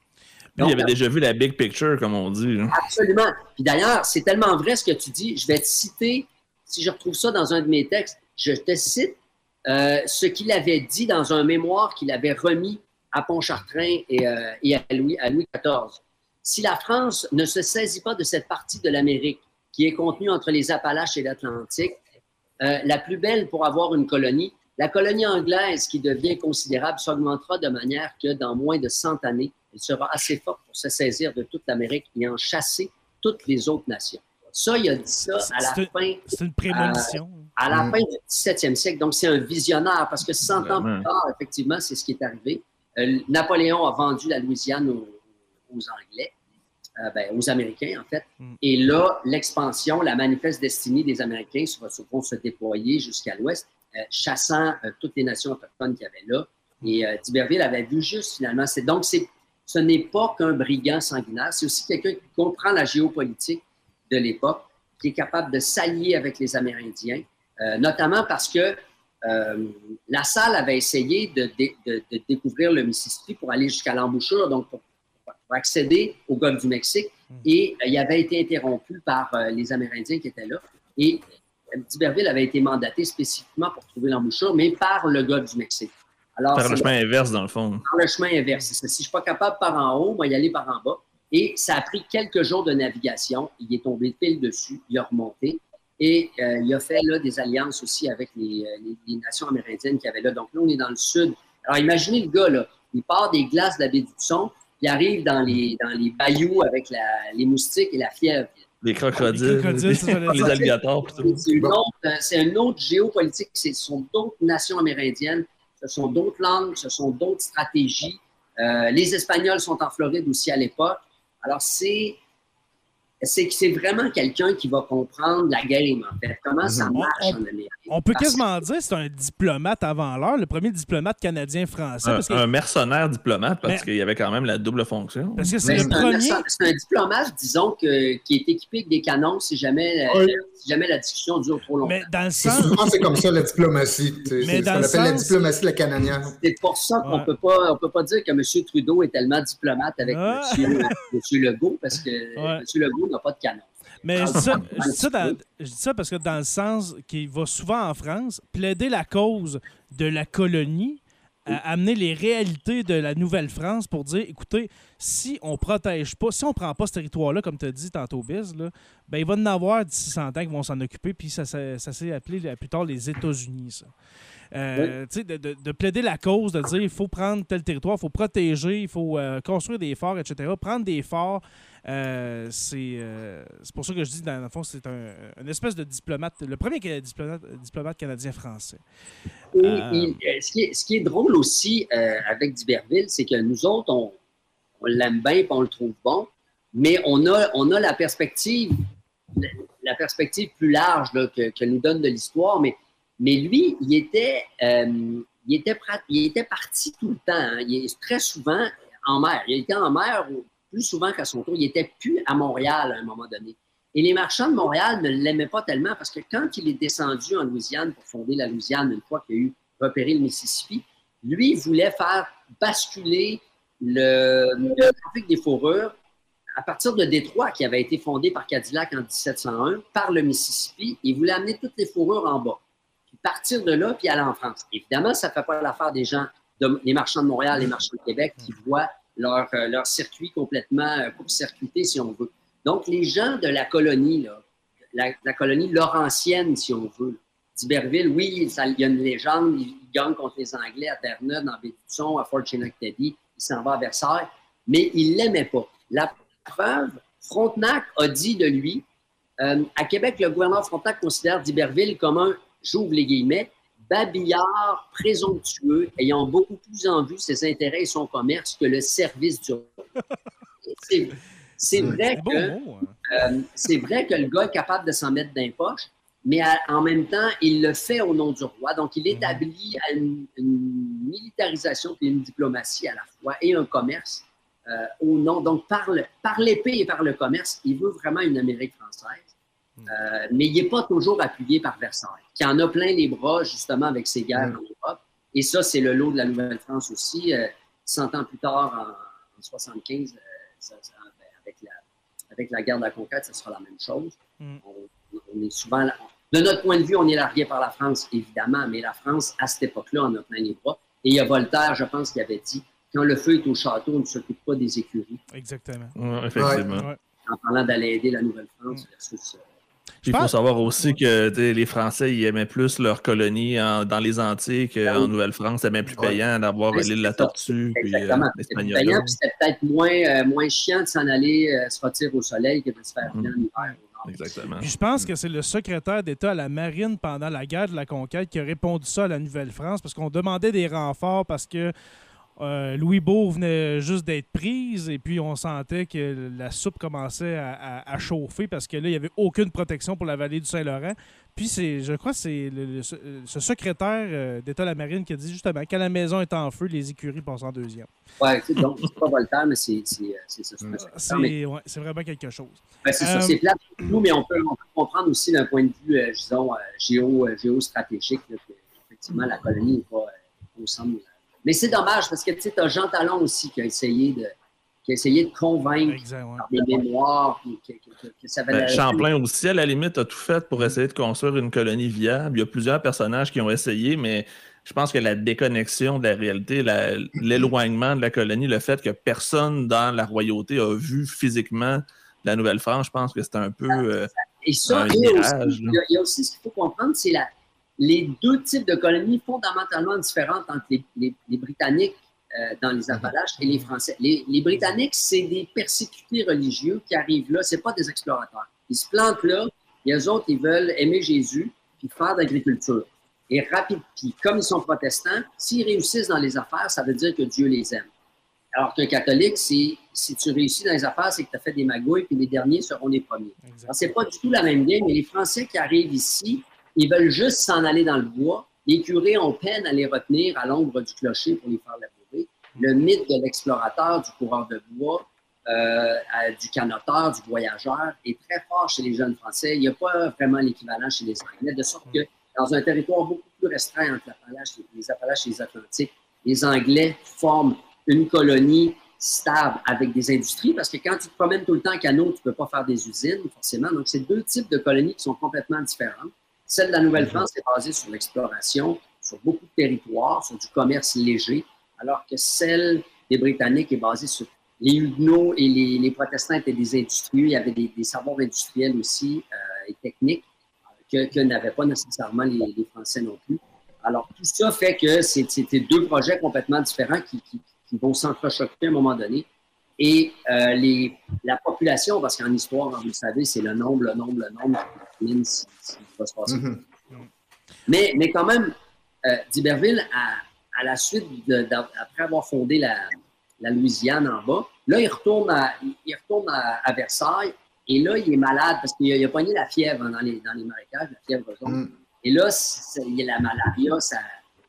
il avait déjà vu la big picture, comme on dit. Absolument. Puis d'ailleurs, c'est tellement vrai ce que tu dis. Je vais te citer, si je retrouve ça dans un de mes textes, je te cite euh, ce qu'il avait dit dans un mémoire qu'il avait remis à Pontchartrain et, euh, à, Louis, à Louis XIV. Si la France ne se saisit pas de cette partie de l'Amérique qui est contenue entre les Appalaches et l'Atlantique. Euh, la plus belle pour avoir une colonie. La colonie anglaise, qui devient considérable, s'augmentera de manière que dans moins de 100 années, elle sera assez forte pour se saisir de toute l'Amérique et en chasser toutes les autres nations. Ça, il a dit ça à la fin. C'est une prémonition. à la fin du 17e siècle. Donc, c'est un visionnaire parce que 100 ans plus tard, effectivement, c'est ce qui est arrivé. Euh, Napoléon a vendu la Louisiane aux, Anglais, euh, ben, aux Américains, en fait. Mm. Et là, l'expansion, la manifeste destinée des Américains vont se déployer jusqu'à l'ouest, euh, chassant toutes les nations autochtones qu'il y avait là. Et d'Iberville avait vu juste, finalement. Donc, ce n'est pas qu'un brigand sanguinaire, c'est aussi quelqu'un qui comprend la géopolitique de l'époque, qui est capable de s'allier avec les Amérindiens, notamment parce que euh, la salle avait essayé de, découvrir le Mississippi pour aller jusqu'à l'embouchure, donc pour, accéder au golfe du Mexique, hmm. et euh, il avait été interrompu par euh, les Amérindiens qui étaient là. Et D'Iberville avait été mandaté spécifiquement pour trouver l'embouchure, mais par le golfe du Mexique. Alors, par le chemin inverse, dans le fond. Par le chemin inverse. Si je ne suis pas capable par en haut, moi, y aller par en bas. Et ça a pris quelques jours de navigation. Il est tombé pile dessus, il a remonté. Et euh, il a fait là, des alliances aussi avec euh, les, nations amérindiennes qui avaient là. Donc là, on est dans le sud. Alors imaginez le gars, là, il part des glaces de la baie du Son, il arrive dans les, dans les bayous avec les moustiques et la fièvre. Les crocodiles, les, alligators. C'est une, autre géopolitique. Ce sont d'autres nations amérindiennes, ce sont d'autres langues, ce sont d'autres stratégies. Euh, les Espagnols sont en Floride aussi à l'époque. Alors, c'est c'est que c'est vraiment quelqu'un qui va comprendre la game, en fait, comment ça mhm. marche en Amérique? On peut quasiment dire que c'est un diplomate avant l'heure, le premier diplomate canadien-français. Un, mercenaire diplomate, parce qu'il y avait quand même la double fonction. Parce que c'est le premier... C'est un diplomate, disons, qui est équipé avec des canons si jamais, si jamais la discussion dure trop longtemps. Mais dans le sens... Souvent, c'est comme ça, la diplomatie. C'est ce qu'on appelle la diplomatie la canadienne. C'est pour ça qu'on ne peut, pas, peut pas dire que M. Trudeau est tellement diplomate avec M. Legault, parce que M. Legault n'a pas de canon. Mais je dis, ça, parce que dans le sens qu'il va souvent en France, plaider la cause de la colonie, amener les réalités de la Nouvelle-France pour dire, écoutez, si on protège pas, si on prend pas ce territoire-là, comme tu as dit tantôt, Biz, là, ben, il va y en avoir d'ici 100 ans qui vont s'en occuper, puis ça, ça, s'est appelé plus tard les États-Unis, ça. Euh, de, de, plaider la cause, de dire il faut prendre tel territoire, il faut protéger, il faut euh, construire des forts, etc. Prendre des forts, euh, c'est pour ça que je dis, dans le fond, c'est un, une espèce de diplomate, le premier diplomate, diplomate canadien-français. ce, qui est, ce, qui est, drôle aussi avec D'Iberville, c'est que nous autres, on, on l'aime bien et on le trouve bon, mais on a, on a la perspective la perspective plus large que, que, nous donne de l'histoire, mais mais lui, il était, euh, il était, il était parti tout le temps. Hein. Il est très souvent en mer. Il était en mer plus souvent qu'à son tour. Il était plus à Montréal à un moment donné. Et les marchands de Montréal ne l'aimaient pas tellement parce que quand il est descendu en Louisiane pour fonder la Louisiane, une fois qu'il a eu repéré le Mississippi, lui voulait faire basculer le, trafic des fourrures à partir de Détroit, qui avait été fondé par Cadillac en 1701, par le Mississippi. Il voulait amener toutes les fourrures en bas partir de là puis aller en France. Évidemment, ça ne fait pas l'affaire des gens, des marchands de Montréal, les marchands de Québec qui voient leur, euh, leur circuit complètement euh, court-circuité, si on veut. Donc, les gens de la colonie, là, la, colonie laurentienne, si on veut, d'Iberville, oui, il y a une légende, il, gagne contre les Anglais à Terre-Neuve, dans Bédusson, à Fort Chenectady, il s'en va à Versailles, mais il ne l'aimait pas. La preuve, Frontenac a dit de lui, euh, à Québec, le gouverneur Frontenac considère d'Iberville comme un j'ouvre les guillemets, babillard présomptueux ayant beaucoup plus en vue ses intérêts et son commerce que le service du roi. C'est vrai, que, hein. euh, c'est vrai que le gars est capable de s'en mettre d'un poche, mais en même temps, il le fait au nom du roi. Donc, il établit une, militarisation et une diplomatie à la fois et un commerce euh, au nom. Donc, par, par l'épée et par le commerce, il veut vraiment une Amérique française. Euh, mais il n'est pas toujours appuyé par Versailles, qui en a plein les bras, justement, avec ses guerres en Europe. Et ça, c'est le lot de la Nouvelle-France aussi. Euh, 100 ans plus tard, en, 1975, euh, ben, avec, la, avec la guerre de la conquête, ce sera la même chose. Mm. On, est souvent, de notre point de vue, on est largué par la France, évidemment, mais la France, à cette époque-là, en a plein les bras. Et il y a Voltaire, je pense, qui avait dit quand le feu est au château, on ne s'occupe pas des écuries. Exactement. effectivement. En parlant d'aller aider la Nouvelle-France mm. versus Il faut savoir aussi que les Français ils aimaient plus leur colonie dans les Antilles qu'en Nouvelle-France. C'était bien plus payant d'avoir l'île de la Tortue. Puis, euh, C'était payant, puis c'était peut-être moins, euh, moins chiant de s'en aller se retirer au soleil que de se faire bien en hiver. Exactement. je pense que c'est le secrétaire d'État à la marine pendant la guerre de la conquête qui a répondu ça à la Nouvelle-France parce qu'on demandait des renforts parce que euh, Louis Beau venait juste d'être prise et puis on sentait que la soupe commençait à, chauffer parce que là, il n'y avait aucune protection pour la vallée du Saint-Laurent. Puis c'est, je crois que c'est ce secrétaire euh, d'État de la Marine qui a dit justement quand la maison est en feu, les écuries passent en deuxième. Oui, donc c'est pas Voltaire, mais c'est ça. C'est ouais, vraiment quelque chose. Ben, c'est ça, euh, c'est plat pour nous, mais on peut, comprendre aussi d'un point de vue, disons, géo, géostratégique, effectivement, la colonie n'est pas au centre mais c'est dommage parce que tu as Jean Talon aussi qui a essayé de, qui a essayé de convaincre par des mémoires que, que, ça valait ben, Champlain aussi, à la limite, a tout fait pour essayer de construire une colonie viable. Il y a plusieurs personnages qui ont essayé, mais je pense que la déconnexion de la réalité, l'éloignement de la colonie, le fait que personne dans la royauté a vu physiquement la Nouvelle-France, je pense que c'est un peu. Euh, et ça, il, y a aussi ce qu'il faut comprendre, c'est la, les deux types de colonies fondamentalement différentes entre les, Britanniques euh, dans les Appalaches et les Français. Les, Britanniques, c'est des persécutés religieux qui arrivent là, c'est pas des explorateurs. Ils se plantent là, et eux autres, ils veulent aimer Jésus puis faire d'agriculture. Et rapide, puis comme ils sont protestants, s'ils réussissent dans les affaires, ça veut dire que Dieu les aime. Alors qu'un catholique, si, si tu réussis dans les affaires, c'est que tu as fait des magouilles, puis les derniers seront les premiers. C'est pas du tout la même game, mais les Français qui arrivent ici, ils veulent juste s'en aller dans le bois. Les curés ont peine à les retenir à l'ombre du clocher pour les faire labourer. Le mythe de l'explorateur, du coureur de bois, euh, du canoteur, du voyageur est très fort chez les jeunes Français. Il n'y a pas vraiment l'équivalent chez les Anglais, de sorte que dans un territoire beaucoup plus restreint entre les Appalaches et les Atlantiques, les Anglais forment une colonie stable avec des industries, parce que quand tu te promènes tout le temps en canot, tu ne peux pas faire des usines, forcément. Donc, c'est deux types de colonies qui sont complètement différentes. Celle de la Nouvelle-France est basée sur l'exploration, sur beaucoup de territoires, sur du commerce léger, alors que celle des Britanniques est basée sur les Huguenots et les, protestants étaient des industriels, il y avait des, savoirs industriels aussi euh, et techniques que, que n'avaient pas nécessairement les, Français non plus. Alors, tout ça fait que c'était deux projets complètement différents qui, vont s'entrechoquer à un moment donné. Et euh, les, la population, parce qu'en histoire, vous le savez, c'est le nombre, le nombre, le nombre si, va se passer. Mm-hmm. mais, mais quand même, euh, d'Iberville, à, la suite, après avoir fondé la, Louisiane en bas, là, il retourne à, il retourne à, Versailles et là, il est malade parce qu'il a, a pogné la fièvre dans les, dans les marécages, la fièvre jaune. Mm. Et là, il y a la malaria, ça,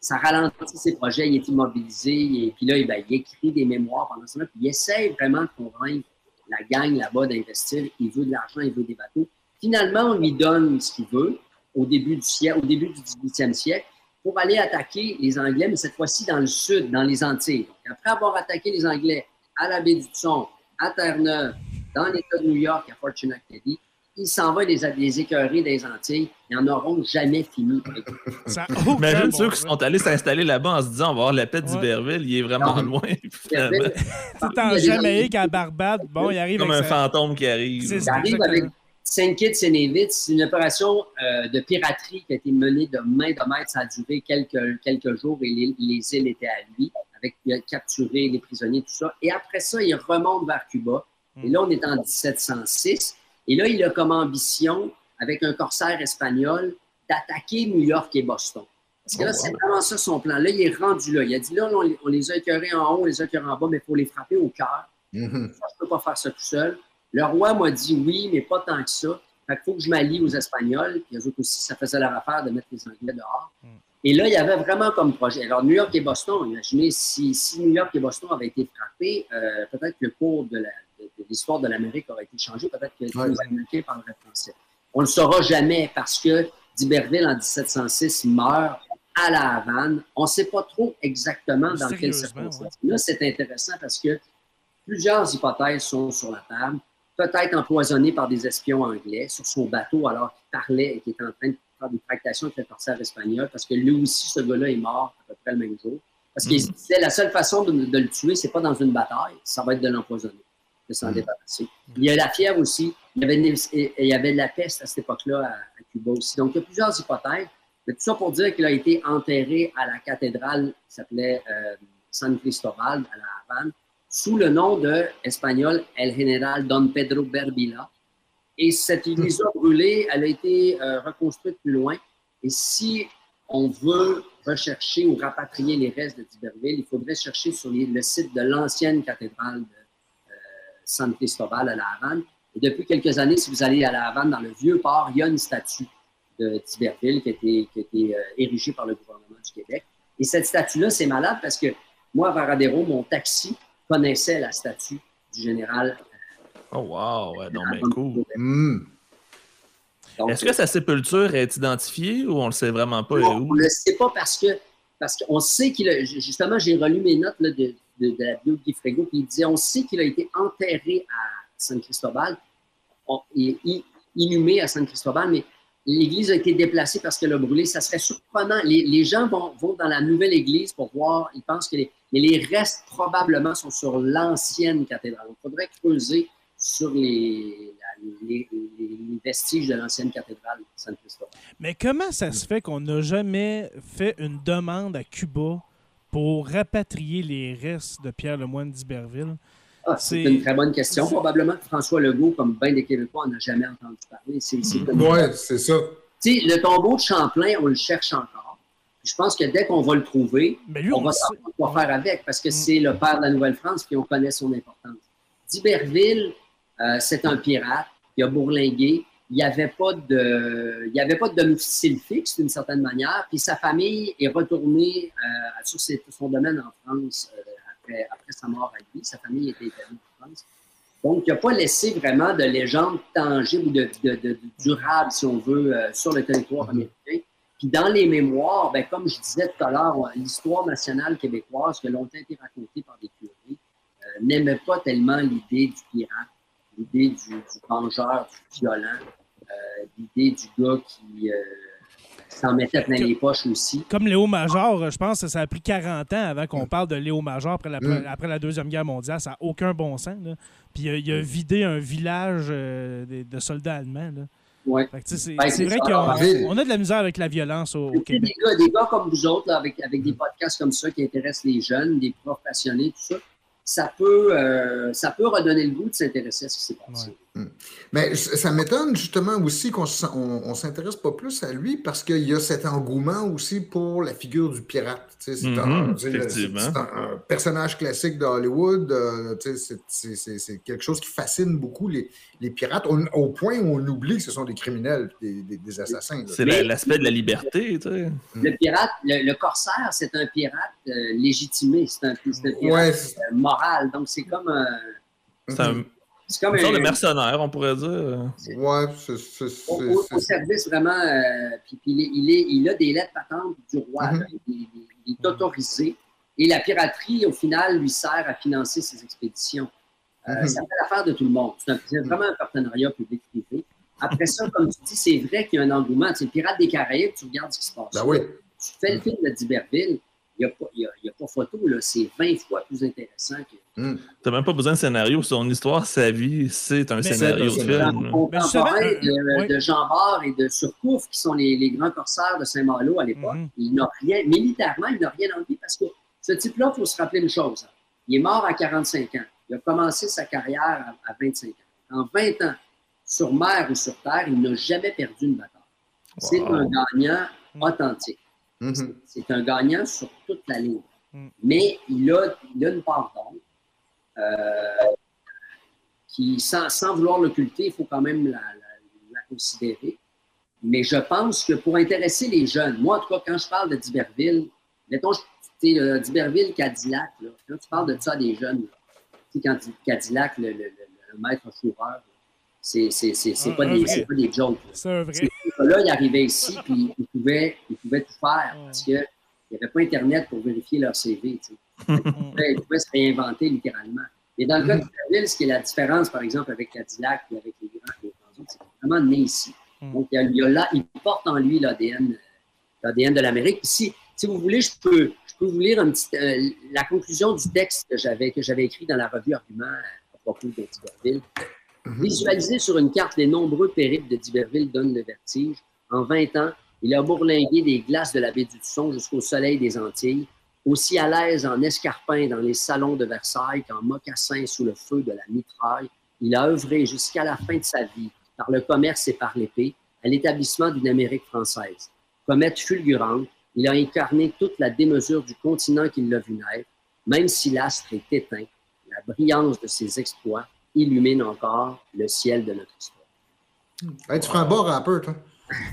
ça ralentit ses projets, il est immobilisé. Et puis là, il, ben, écrit des mémoires pendant ce temps Puis il essaie vraiment de convaincre la gang là-bas d'investir. Il veut de l'argent, il veut des bateaux. Finalement, on lui donne ce qu'il veut au début du siècle, au début du 18e siècle pour aller attaquer les Anglais, mais cette fois-ci dans le sud, dans les Antilles. après avoir attaqué les Anglais à la baie du Son, à Terre-Neuve, dans l'État de New York, à Fort Chenectady, il s'en va des, des écœurés des Antilles. Ils n'en auront jamais fini. Imagine ceux qui sont allés s'installer là-bas en se disant on va voir la paix d'Iberville, il est vraiment loin. Tout en Jamaïque, à Barbade, bon, il arrive Comme un fantôme qui arrive. Il arrive avec Saint Kitts et Nevis, c'est une opération euh, de piraterie qui a été menée de main de maître. Ça a duré quelques, quelques jours et les, les îles étaient à lui, avec il a capturé les prisonniers, tout ça. Et après ça, il remonte vers Cuba. Et là, on est en 1706. Et là, il a comme ambition, avec un corsaire espagnol, d'attaquer New York et Boston. Parce que là, oh, c'est vraiment ça son plan. Là, il est rendu là. Il a dit là, on, les a écœurés en haut, on les a écœurés en bas, mais il faut les frapper au cœur. Mm-hmm. Je ne peux pas faire ça tout seul. Le roi m'a dit oui, mais pas tant que ça. Fait qu'il faut que je m'allie aux Espagnols. Puis eux autres aussi, ça faisait leur affaire de mettre les Anglais dehors. Mm. Et là, il y avait vraiment comme projet. Alors, New York et Boston, imaginez, si, New York et Boston avaient été frappés, euh, peut-être que le cours de l'histoire de, l'Amérique aurait été changé. Peut-être que les Américains parleraient français. On ne le saura jamais parce que d'Iberville, en 1706, meurt à la Havane. On ne sait pas trop exactement dans quelles circonstances. Là, c'est intéressant parce que plusieurs hypothèses sont sur la table peut-être empoisonné par des espions anglais sur son bateau alors qu'il parlait et qu'il était en train de faire des tractations avec le corsaire espagnol, parce que lui aussi, ce gars-là est mort à peu près le même jour. Parce que mm. la seule façon de, le tuer, c'est pas dans une bataille, ça va être de l'empoisonner. De s'en débarrasser. Il y a la fièvre aussi. Il y avait, il y avait de la peste à cette époque-là à, Cuba aussi. Donc, il y a plusieurs hypothèses. Mais tout ça pour dire qu'il a été enterré à la cathédrale qui s'appelait euh, San Cristobal à la Havane, sous le nom de espagnol El General Don Pedro Berbila. Et cette église brûlée, elle a été euh, reconstruite plus loin. Et si on veut rechercher ou rapatrier les restes de Tiberville, il faudrait chercher sur le site de l'ancienne cathédrale de San Cristobal à La Havane. Et depuis quelques années, si vous allez à La Havane, dans le vieux port, il y a une statue de Tiberville qui a été, qui euh, érigée par le gouvernement du Québec. Et cette statue-là, c'est malade parce que moi, à Varadero, mon taxi connaissait la statue du général. oh, wow! Ouais, non, mais cool. Est-ce que sa sépulture est identifiée ou on ne le sait vraiment pas? on ne le sait pas parce que parce qu'on sait qu'il a. Justement, j'ai relu mes notes de, de, la bio de Guy Frégo, puis il disait on sait qu'il a été enterré à San Cristobal, inhumé à San Cristobal, mais l'église a été déplacée parce qu'elle a brûlé. Ça serait surprenant. Les, gens vont, dans la nouvelle église pour voir, ils pensent que les restes probablement sont sur l'ancienne cathédrale. Il faudrait creuser sur les, les, vestiges de l'ancienne cathédrale de San Cristobal. Mais comment ça se fait qu'on n'a jamais fait une demande à Cuba pour rapatrier les restes de Pierre Lemoine d'Iberville? Ah, c'est une très bonne question. Probablement que François Legault, comme bien des Québécois, n'a jamais entendu parler. Oui, c'est ça. le tombeau de Champlain, on le cherche encore. Je pense que dès qu'on va le trouver, on, va savoir quoi faire avec parce que mm. c'est le père de la Nouvelle-France et on connaît son importance. D'Iberville, euh, c'est un pirate il a bourlingué. Il n'y avait pas de, il y avait pas de domicile fixe d'une certaine manière. Puis sa famille est retournée euh, sur son domaine en France euh, après, après, sa mort à lui. Sa famille était établie en France. Donc, il n'a pas laissé vraiment de légende tangible ou de, de, durable, si on veut, euh, sur le territoire mm-hmm. américain. Puis dans les mémoires, ben, comme je disais tout à l'heure, l'histoire nationale québécoise, qui a longtemps été racontée par des curés, n'aimait pas tellement l'idée du pirate l'idée du, du, vengeur, du violent, l'idée du gars qui euh, s'en mettait plein les poches aussi. Comme Léo Major, je pense que ça a pris 40 ans avant qu'on parle de Léo Major après la, mm. après la Deuxième Guerre mondiale. Ça n'a aucun bon sens. Puis euh, il a vidé un village de, soldats allemands. Ouais. C'est ben, vrai qu'on a de la misère avec la violence au, Québec. Des gars, des gars, comme vous autres, avec, avec des podcasts comme ça qui intéressent les jeunes, des profs passionnés, tout ça, ça peut, euh, ça peut redonner le goût de s'intéresser à ce qui s'est passé. Mais ça m'étonne justement aussi qu'on ne s'intéresse pas plus à lui parce qu'il y a cet engouement aussi pour la figure du pirate. C'est un, mm-hmm, personnage classique d'Hollywood. Euh, c'est quelque chose qui fascine beaucoup les, les pirates, au point où on oublie que ce sont des criminels, des, des, assassins. C'est l'aspect de la liberté. Le pirate, le, corsaire, c'est un pirate euh, légitimé. C'est un, un, pirate euh, moral. Donc, c'est comme un. C'est un c'est comme un, de mercenaire, on pourrait dire. Ouais, c'est. Au, au, service vraiment. Euh, puis, puis il, est, il, a des lettres patentes du roi. Mm-hmm. il, est autorisé. Et la piraterie, au final, lui sert à financer ses expéditions. Euh, mm-hmm. Ça fait l'affaire de tout le monde. C'est vraiment un partenariat public-privé. Après ça, comme tu dis, c'est vrai qu'il y a un engouement. C'est le pirate des Caraïbes, tu regardes ce qui se passe. Ben oui. Tu fais le film de D'Iberville, il n'y a, pas photo, c'est 20 fois plus intéressant que. Hmm. Tu n'as même pas besoin de scénario. Son histoire, sa vie, c'est un scénario de film. de, Jean Bart et de Surcouf, qui sont les, grands corsaires de Saint-Malo à l'époque, mhm. il n'a rien, militairement, il n'a rien envie parce que ce type-là, il faut se rappeler une chose. Il est mort à 45 ans. Il a commencé sa carrière à, 25 ans. En 20 ans, sur mer ou sur terre, il n'a jamais perdu une bataille. C'est un gagnant authentique. Mm-hmm. C'est un gagnant sur toute la ligne. Mm. Mais il a, il a une part d'ombre euh, qui, sans, sans vouloir l'occulter, il faut quand même la, la, considérer. Mais je pense que pour intéresser les jeunes, moi, en tout cas, quand je parle de D'Iberville, mettons, tu sais, D'Iberville, Cadillac, là, quand tu parles de ça des jeunes, tu sais, quand Cadillac, le, le, le, maître fourreur, c'est pas, des, pas des jokes. C'est un vrai là il arrivait ici, puis il pouvait, il pouvait tout faire parce qu'il n'y avait pas Internet pour vérifier leur CV. Il pouvait, se réinventer littéralement. Et dans le cas de ville, ce qui est la différence, par exemple, avec Cadillac et avec les grands, les grands c'est vraiment né ici. Mm. Donc, il, y a, là, il porte en lui l'ADN de l'Amérique. Si, si vous voulez, je peux, je peux vous lire un petit, euh, la conclusion du texte que j'avais, écrit dans la revue Argument à propos. Mhm. Visualiser sur une carte les nombreux périples de d'Iberville donne le vertige. En 20 ans, il a bourlingué des glaces de la baie du Son jusqu'au soleil des Antilles, aussi à l'aise en escarpin dans les salons de Versailles qu'en mocassin sous le feu de la mitraille. Il a œuvré jusqu'à la fin de sa vie, par le commerce et par l'épée, à l'établissement d'une Amérique française. Comète fulgurante, il a incarné toute la démesure du continent qui l'a vu naître. Même si l'astre est éteint, la brillance de ses exploits illumine encore le ciel de notre histoire. tu feras un bon rappeur, toi.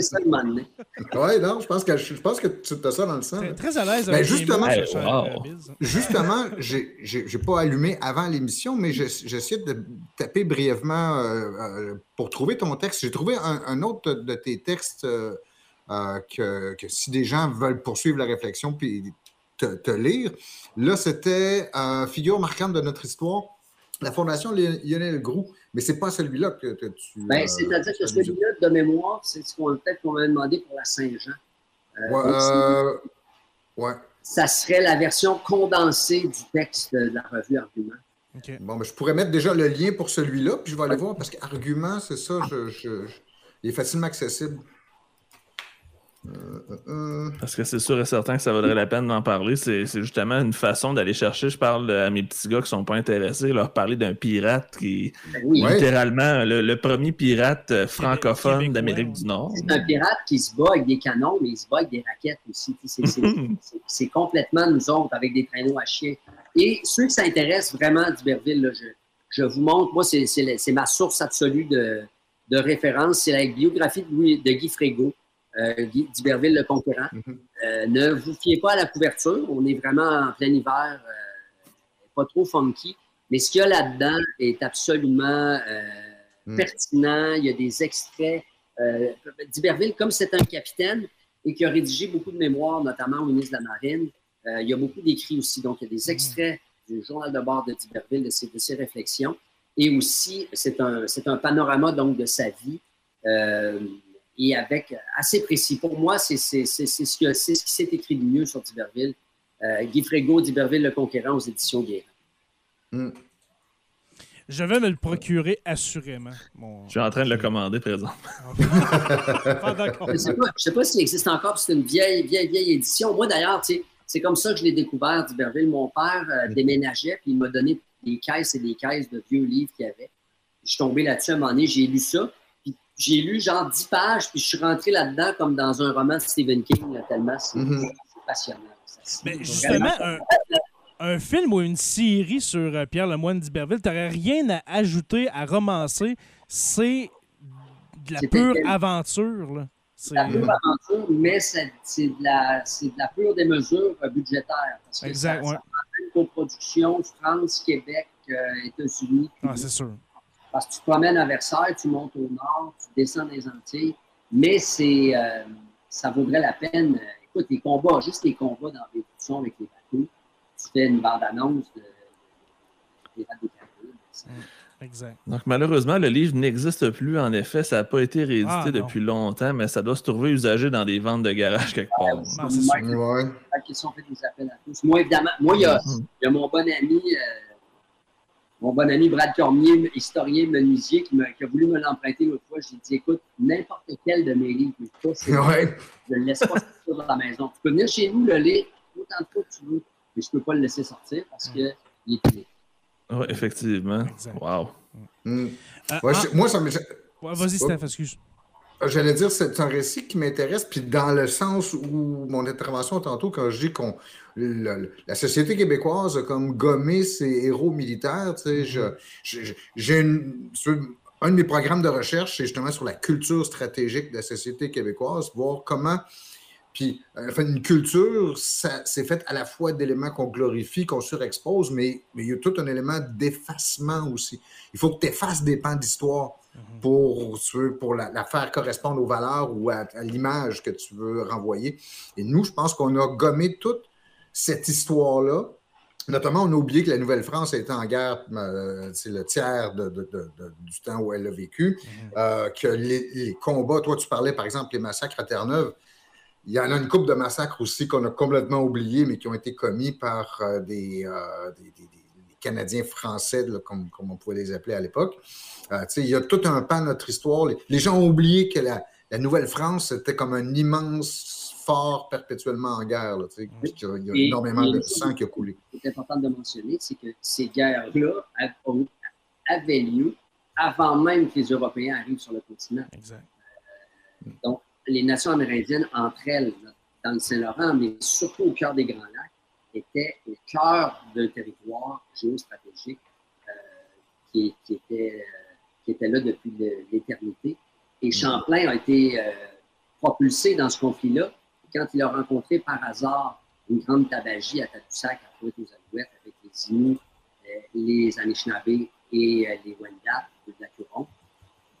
ça Oui, non, je pense que, je pense que tu as ça dans le sang. Très à l'aise. Ben justement, justement j'ai pas allumé avant l'émission, mais j'essaie de taper brièvement euh, euh, pour trouver ton texte. J'ai trouvé un, autre de tes textes euh, que, que, si des gens veulent poursuivre la réflexion puis te, te lire, là, c'était figure marquante de notre histoire la Fondation Lionel Groux, mais ce n'est pas celui-là que, tu. Ben, euh, C'est-à-dire que celui-là, de mémoire, c'est ce qu'on peut-être qu'on m'a demandé pour la Saint-Jean. Euh, ouais, euh, ouais, Ça serait la version condensée du texte de la revue Argument. Bon, ben, je pourrais mettre déjà le lien pour celui-là, puis je vais aller voir, parce qu'Argument, c'est ça, je, il est facilement accessible. Parce que c'est sûr et certain que ça vaudrait la peine d'en parler. C'est justement une façon d'aller chercher. Je parle à mes petits gars qui ne sont pas intéressés, leur parler d'un pirate qui est littéralement le, premier pirate euh, francophone d'Amérique du Nord. C'est un pirate qui se bat avec des canons, mais il se bat avec des raquettes aussi. C'est complètement nous autres avec des traîneaux à chiens. Et ceux qui s'intéressent vraiment d'Iberville, je, je, vous montre, moi, c'est ma source absolue de, de référence. C'est la biographie de, de Guy Frégo euh, d'Iberville le Conquérant. Mhm. Euh, ne vous fiez pas à la couverture. On est vraiment en plein hiver, euh, pas trop funky. Mais ce qu'il y a là-dedans est absolument mhm. pertinent. Il y a des extraits. D'Iberville, comme c'est un capitaine et qui a rédigé beaucoup de mémoires, notamment au ministre de la Marine, il y a beaucoup d'écrits aussi. Donc, il y a des mhm. extraits du journal de bord de d'Iberville, de ses, de ses réflexions. Et aussi, c'est un, un panorama donc de sa vie et avec euh, assez précis. Pour moi, c'est ce, qui s'est écrit de mieux sur D'Iberville. Euh, Guy Frégo, D'Iberville, Le Conquérant aux éditions Guérin. Hmm. Je vais me le procurer assurément. Je suis en train de le commander présent. je ne sais, pas s'il existe encore, c'est une vieille, vieille, vieille édition. Moi, d'ailleurs, c'est comme ça que je l'ai découvert, D'Iberville. Mon père euh, déménageait, puis il m'a donné des caisses et des caisses de vieux livres qu'il y avait. Je suis tombé là-dessus à un moment donné, j'ai lu ça j'ai lu genre 10 pages, puis je suis rentré là-dedans comme dans un roman de Stephen King, tellement c'est mhm. passionnant. Mais justement, un, film ou une série sur euh, Pierre Lemoine d'Iberville, tu n'aurais rien à ajouter, à romancer. C'est de la pure aventure. C'est de la pure aventure, mais c'est de, la, de la pure démesure budgétaire. Parce que exact, ça, une coproduction France, Québec, euh, États-Unis. Ah, c'est sûr. Parce que tu te promènes à Versailles, tu montes au nord, tu descends des Antilles, mais c'est, euh, ça vaudrait la peine. Écoute, les combats, juste les combats dans les discussions avec les bateaux, tu fais une bande-annonce de, de, de, mm, Exact. Donc, malheureusement, le livre n'existe plus. En effet, ça n'a pas été réédité ah, depuis longtemps, mais ça doit se trouver usagé dans des ventes de garage quelque part. Ah, c'est ouais. tous. Moi, évidemment, moi, il y a, mm-hmm. y a mon bon ami. Euh, mon bon ami Brad Cormier, historien menuisier, qui, qui a voulu me l'emprunter l'autre fois. J'ai dit, écoute, n'importe quel de mes livres, je ne le laisse pas sortir dans la maison. Tu peux venir chez nous le lire autant de fois que tu veux, mais je ne peux pas le laisser sortir parce qu'il est fini. Oui, effectivement. Wow. Mm. Euh, moi, ça me. Vas-y, Steph, excuse. Euh, j'allais dire, c'est un récit qui m'intéresse, puis dans le sens où mon intervention tantôt, quand je dis qu'on la, société québécoise a comme gommé ses héros militaires, tu sais, mm-hmm. j'ai un de mes programmes de recherche, c'est justement sur la culture stratégique de la société québécoise, voir comment puis, euh, enfin, une culture, c'est fait à la fois d'éléments qu'on glorifie, qu'on surexpose, mais, mais, il y a tout un élément d'effacement aussi. Il faut que tu effaces des pans d'histoire mhm. pour, pour la, faire correspondre aux valeurs ou à, l'image que tu veux renvoyer. Et nous, je pense qu'on a gommé toute cette histoire-là. Notamment, on a oublié que la Nouvelle-France a été en guerre, euh, c'est le tiers du temps où elle a vécu, mhm. euh, que les, les, combats, toi tu parlais par exemple des massacres à Terre-Neuve, il y en a une couple de massacres aussi qu'on a complètement oubliés, mais qui ont été commis par euh, des, euh, Canadiens français, comme, comme, on pouvait les appeler à l'époque. il y a tout un pan de notre histoire. Les, gens ont oublié que la, la Nouvelle-France, c'était comme un immense fort perpétuellement en guerre. Là, il y a, énormément de sang qui a coulé. Ce qui est important de mentionner, c'est que ces guerres-là avaient lieu avant même que les Européens arrivent sur le continent. Exact. Euh, donc, les nations amérindiennes, entre elles, dans le Saint-Laurent, mais surtout au cœur des Grands Lacs, étaient au cœur d'un territoire géostratégique euh, qui, qui, était, euh, qui était là depuis l'éternité. Et mm. Champlain a été propulsé dans ce conflit-là quand il a rencontré par hasard une grande tabagie à Tadoussac, à Pointe aux Alouettes, avec les Inuits, les Anishinaabe et les Wendat de la Curon,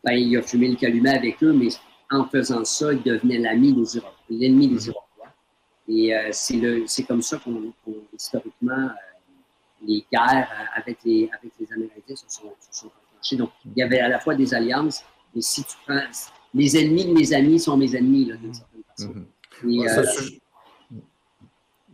ben, il a fumé le calumet avec eux, mais en faisant ça, il devenait l'ami des Iroquois, l'ennemi des Iroquois. Et euh, c'est comme ça qu'on, historiquement, euh, les guerres avec les, avec les Amérindiens se sont, se sont enclenchées. Donc, il y avait à la fois des alliances, mais si tu prends. Les ennemis de mes amis sont mes ennemis, d'une certaine façon.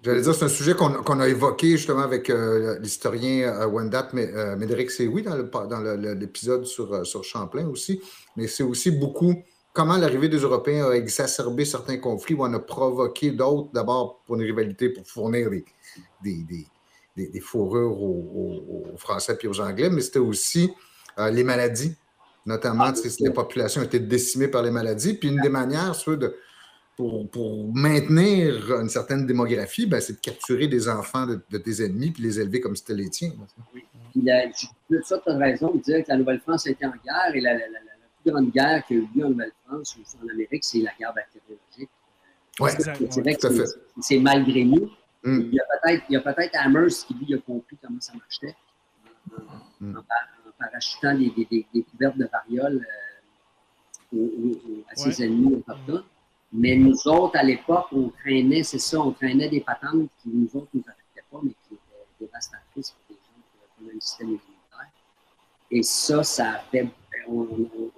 J'allais dire, c'est un sujet qu'on a évoqué justement avec euh, l'historien euh, Wendat euh, Médéric Séoui dans l'épisode sur, sur Champlain aussi. Mais c'est aussi beaucoup comment l'arrivée des Européens a exacerbé certains conflits ou en a provoqué d'autres, d'abord pour une rivalité pour fournir des, des, fourrures aux, Français et aux Anglais, mais c'était aussi les maladies, notamment ah, si les populations étaient décimées par les maladies. Puis une des manières, ceux de pour, maintenir une certaine démographie, ben, c'est de capturer des enfants de, tes ennemis puis les élever comme si c'était les tiens. Oui. Puis ça, tu as raison de dire que la Nouvelle-France était en guerre et la, plus grande guerre qu'il y a eu lieu en Nouvelle-France ou en Amérique, c'est la guerre bactériologique. Oui, c'est malgré nous. Mm. Il y a peut-être Amherst qui, lui, a compris comment ça marchait en, mm. parachutant des, des, couvertes de variole euh, à ses ennemis autochtones. Mais nous autres, à l'époque, on traînait, c'est ça, on traînait des patentes qui, nous autres, nous affectaient pas, mais qui étaient dévastatrices pour les gens qui avaient un système immunitaire. Et ça, ça fait. On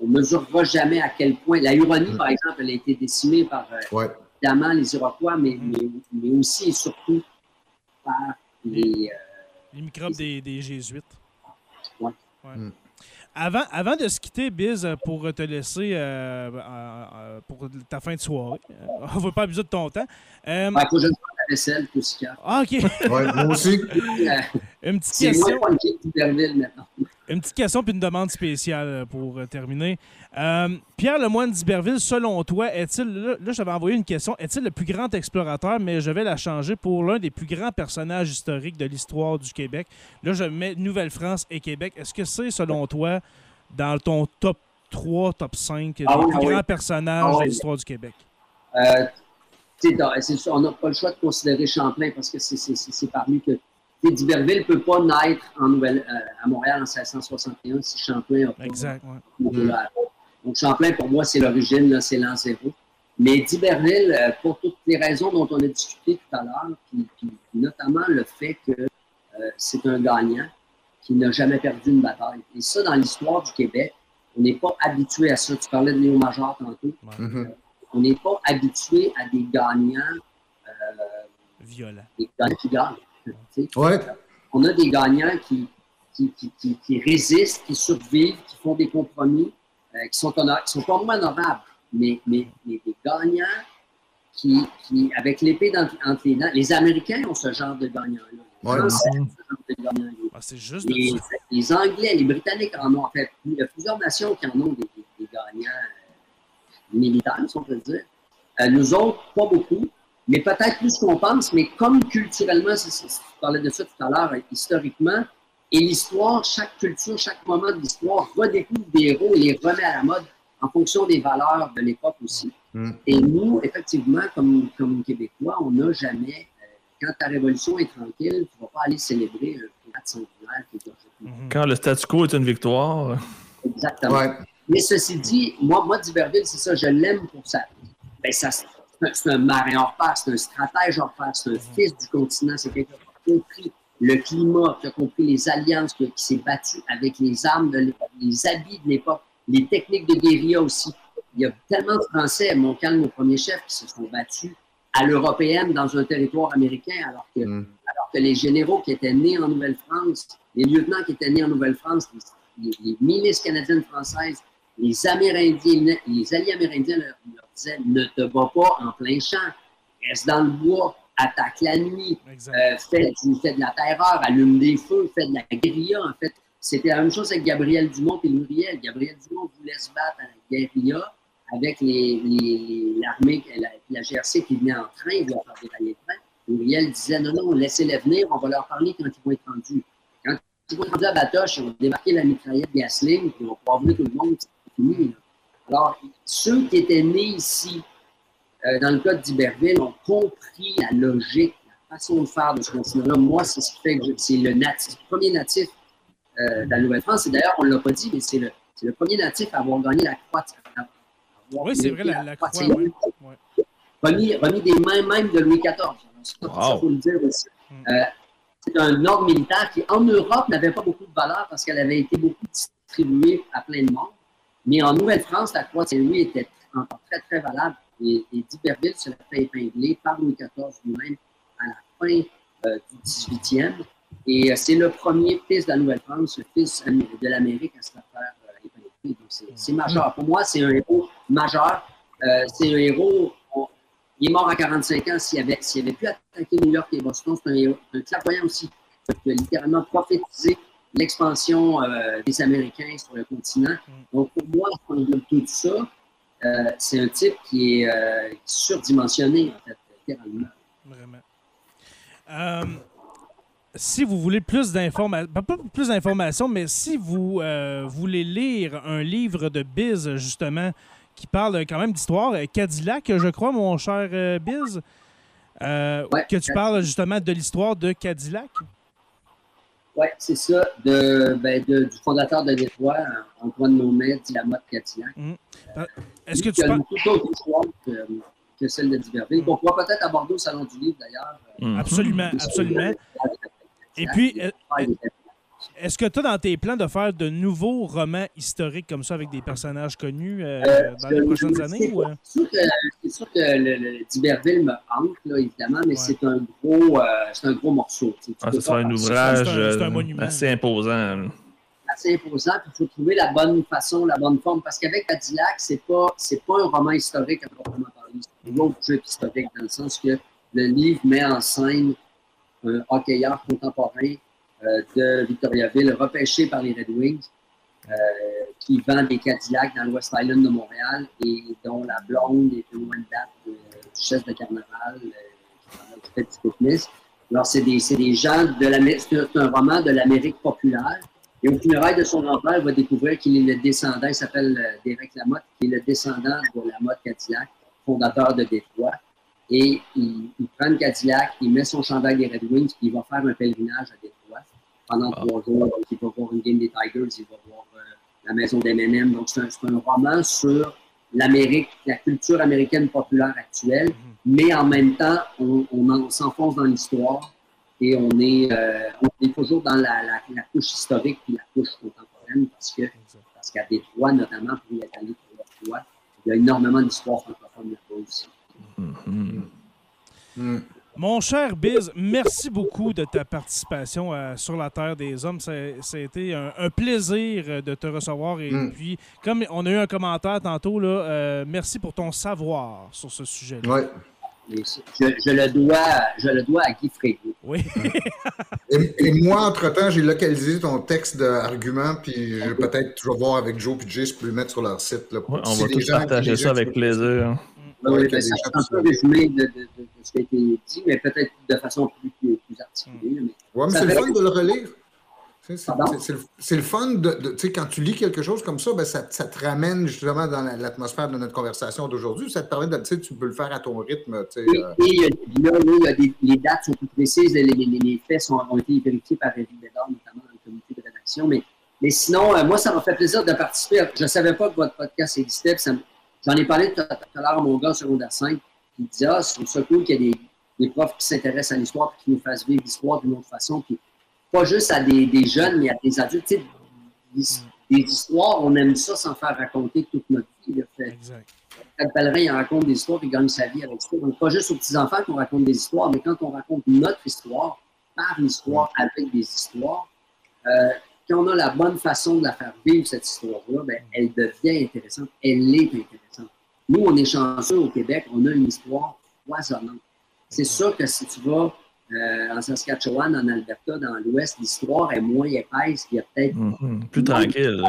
ne mesurera jamais à quel point. La Huronie, mm. par exemple, elle a été décimée par, euh, évidemment, les Iroquois, mais, mais, aussi et surtout par les. Euh, les microbes des, des, Jésuites. Oui. Ouais. Mm. Avant, avant de se quitter, Biz, pour te laisser euh, euh, pour ta fin de soirée, euh, on ne va pas abuser de ton temps. Euh, Ah, OK. ouais, moi aussi. une petite question. maintenant. Une petite question puis une demande spéciale pour terminer. Pierre Lemoine d'Iberville, selon toi, est-il, là, là j'avais envoyé une question, est-il le plus grand explorateur, mais je vais la changer pour l'un des plus grands personnages historiques de l'histoire du Québec? Là, je mets Nouvelle-France et Québec. Est-ce que c'est, selon toi, dans ton top 3, top 5 des ah plus ah grands personnages ah de l'histoire du Québec? Euh, on n'a pas le choix de considérer Champlain parce que c'est parmi que. D'Iberville ne peut pas naître en Nouvelle, euh, à Montréal en 1661 si Champlain a pas. Exact, Donc, Champlain, pour moi, c'est l'origine, c'est l'an zéro. Mais d'Iberville, euh, pour toutes les raisons dont on a discuté tout à l'heure, puis, notamment le fait que c'est un gagnant qui n'a jamais perdu une bataille. Et ça, dans l'histoire du Québec, on n'est pas habitué à ça. Tu parlais de Léo Major tantôt. Mm-hmm. On n'est pas habitué à des gagnants euh, violents. Des gagnants qui gagnent. On a des gagnants qui, qui, résistent, qui survivent, qui font des compromis, euh, qui, sont qui sont pas moins honorables, mais, mais, des gagnants qui, qui avec l'épée entre les dents. Les Américains ont ce genre de gagnants-là. Ah, c'est juste les, Anglais, les Britanniques en ont. En fait, il y a plusieurs nations qui en ont des, gagnants euh, militaires, si on peut dire. Euh, nous autres, pas beaucoup, mais peut-être plus qu'on pense. Mais comme culturellement, tu parlais de ça tout à l'heure, historiquement, et l'histoire, chaque culture, chaque moment de l'histoire redécouvre des héros et les remet à la mode en fonction des valeurs de l'époque aussi. Mm. Et nous, effectivement, comme, comme Québécois, on n'a jamais quand ta révolution est tranquille, tu ne vas pas aller célébrer un pirate centenaire. Mhm. Quand le statu quo est une victoire. Exactement. Mais ceci dit, moi, moi D'Iberville, c'est ça, je l'aime pour ça. Ben, ça c'est un marin hors pair, c'est un stratège hors pair, c'est un mhm. fils du continent, c'est quelqu'un qui a compris le climat, qui a compris les alliances, qui, s'est battu avec les armes de l'époque, les habits de l'époque, les techniques de guérilla aussi. Il y a tellement de Français, mon calme, mon premier chef, qui se sont battus à l'européenne dans un territoire américain, alors que, mm. alors que les généraux qui étaient nés en Nouvelle-France, les lieutenants qui étaient nés en Nouvelle-France, les, milices canadiennes françaises, les Amérindiens, les alliés amérindiens leur, disaient ne te bats pas en plein champ, reste dans le bois, attaque la nuit, euh, fais, de la terreur, allume des feux, fais de la guérilla. En fait, c'était la même chose avec Gabriel Dumont et Muriel. Gabriel Dumont voulait se battre à la guérilla avec l'armée, la, la, GRC qui venait en train, il voulait faire dérailler le train. Muriel disait non, non, laissez-les venir, on va leur parler quand ils vont être rendus. Quand ils vont être rendus à Batoche, ils vont débarquer la mitraillette Gasling, puis on va venir tout le monde, fini. Alors, ceux qui étaient nés ici, euh, dans le cas d'Iberville, ont compris la logique, la façon de faire de ce continent-là. Moi, c'est ce qui fait que c'est le, natif, le premier natif euh, de la Nouvelle-France. Et d'ailleurs, on ne l'a pas dit, mais c'est le, le, premier natif à avoir gagné la croix. Oui, c'est vrai, la, la croix. Remis, remis, des mains même de Louis XIV. Ça, faut le dire aussi. Hmm. Euh, c'est un ordre militaire qui, en Europe, n'avait pas beaucoup de valeur parce qu'elle avait été beaucoup distribuée à plein de monde. Mais en Nouvelle-France, la croix de Saint-Louis était encore très, très valable. Et, et d'Iberville se l'a fait épingler par Louis XIV lui-même à la fin euh, du 18e. Et euh, c'est le premier fils de la Nouvelle-France, le fils de l'Amérique à se faire épingler. Donc c'est majeur. Pour moi, c'est un héros majeur. c'est un héros il est mort à 45 ans. S'il avait, avait pu attaquer New York et Boston, c'est un, un clairvoyant aussi. Il a littéralement prophétisé l'expansion euh, des Américains sur le continent. Donc, pour moi, de tout ça, euh, c'est un type qui est euh, surdimensionné, en fait, littéralement. Vraiment. si vous voulez plus d'informations, pas plus d'informations, mais si vous voulez lire un livre de Biz, justement, qui parle quand même d'histoire. Cadillac, je crois, mon cher Biz. Que tu parles justement de l'histoire de Cadillac? Oui, c'est ça, de, ben, du fondateur de Détroit, Antoine Nomet, dit la mode Cadillac. Hum. Est-ce que tu parles. toute autre histoire que, que, celle de Diverville. On pourra peut-être aborder au Salon du Livre, d'ailleurs. Hum. Absolument, absolument. Et puis, est-ce que tu as dans tes plans de faire de nouveaux romans historiques comme ça avec des personnages connus euh, euh, dans les prochaines années? Euh? C'est sûr, que le, D'Iberville me hante, là, évidemment, mais c'est un, gros, un gros morceau. Ah, ce sera un ouvrage assez imposant. Assez imposant, puis il faut trouver la bonne façon, la bonne forme, parce qu'avec Cadillac, c'est pas, pas un roman historique à proprement parler. C'est un autre jeu historique, dans le sens que le livre met en scène un hockeyeur contemporain de Victoriaville, repêché par les Red Wings, euh, qui vend des Cadillacs dans l'West Island de Montréal et dont la blonde est une loin de date duchesse de carnaval, euh, qui fait du fitness. Alors, c'est des, des, gens de l'Amérique, c'est un roman de l'Amérique populaire. Et au funérailles de son grand-père, il va découvrir qu'il est le descendant, il s'appelle Derek Lamotte, qui est le descendant de Lamotte Cadillac, fondateur de Détroit. Et il, prend le Cadillac, il met son chandail des Red Wings, il va faire un pèlerinage à Détroit pendant trois jours. Donc, il va voir une game des Tigers, il va voir euh, la maison d'M&M. Donc, c'est un, roman sur l'Amérique, la culture américaine populaire actuelle, mhm. mais en même temps, on, s'enfonce dans l'histoire et on est, euh, on est toujours dans la, la, couche historique et la couche contemporaine parce que parce qu'à Détroit, notamment, pour y être allé pour Détroit, il y a énormément d'histoires francophones là-bas aussi. Mhm. Mm. Mon cher Biz, merci beaucoup de ta participation à Sur la Terre des Hommes. Ça, a été un, plaisir de te recevoir. Et mm. puis, comme on a eu un commentaire tantôt, là, euh, merci pour ton savoir sur ce sujet-là. Oui. Je, le dois, je le dois à Guy Frégo. Oui. et, moi, entre-temps, j'ai localisé ton texte d'argument, puis je vais peut-être toujours voir avec Joe et Jay, je peux le mettre sur leur site. Là, on va tous partager ça avec plaisir. Oui, c'est un peu résumé de, de, de, ce qui a été dit, mais peut-être de façon plus, plus, articulée. Oui, mais c'est le fun de le relire. C'est le, fun de, tu sais, quand tu lis quelque chose comme ça, ben ça, ça, te ramène justement dans l'atmosphère de notre conversation d'aujourd'hui. Ça te permet de, tu sais, tu peux le faire à ton rythme. Tu sais, oui, euh... et là, là, il y a des, les dates sont plus précises, les, les, les faits sont, ont été vérifiés par Rémi Bédard, notamment dans le comité de rédaction. Mais, mais sinon, euh, moi, ça m'a fait plaisir de participer. Je ne savais pas que votre podcast existait. Ça, J'en ai parlé tout à l'heure à mon gars secondaire 5, qui disait Ah, c'est ça cool qu'il y ait des, des profs qui s'intéressent à l'histoire et qui nous fassent vivre l'histoire d'une autre façon. Puis pas juste à des, des, jeunes, mais à des adultes. Tu sais, des, histoires, on aime ça sans faire raconter toute notre vie. Fait, exact. Quand Pellerin il raconte des histoires, il gagne sa vie avec ça. Donc, pas juste aux petits-enfants qu'on raconte des histoires, mais quand on raconte notre histoire, par l'histoire, avec des histoires. Euh, quand on a la bonne façon de la faire vivre, cette histoire-là, ben, elle devient intéressante. Elle est intéressante. Nous, on est chanceux au Québec, on a une histoire foisonnante. C'est sûr que si tu vas euh, en Saskatchewan, en Alberta, dans l'Ouest, l'histoire est moins épaisse, il y a peut-être Mhm. Plus tranquille.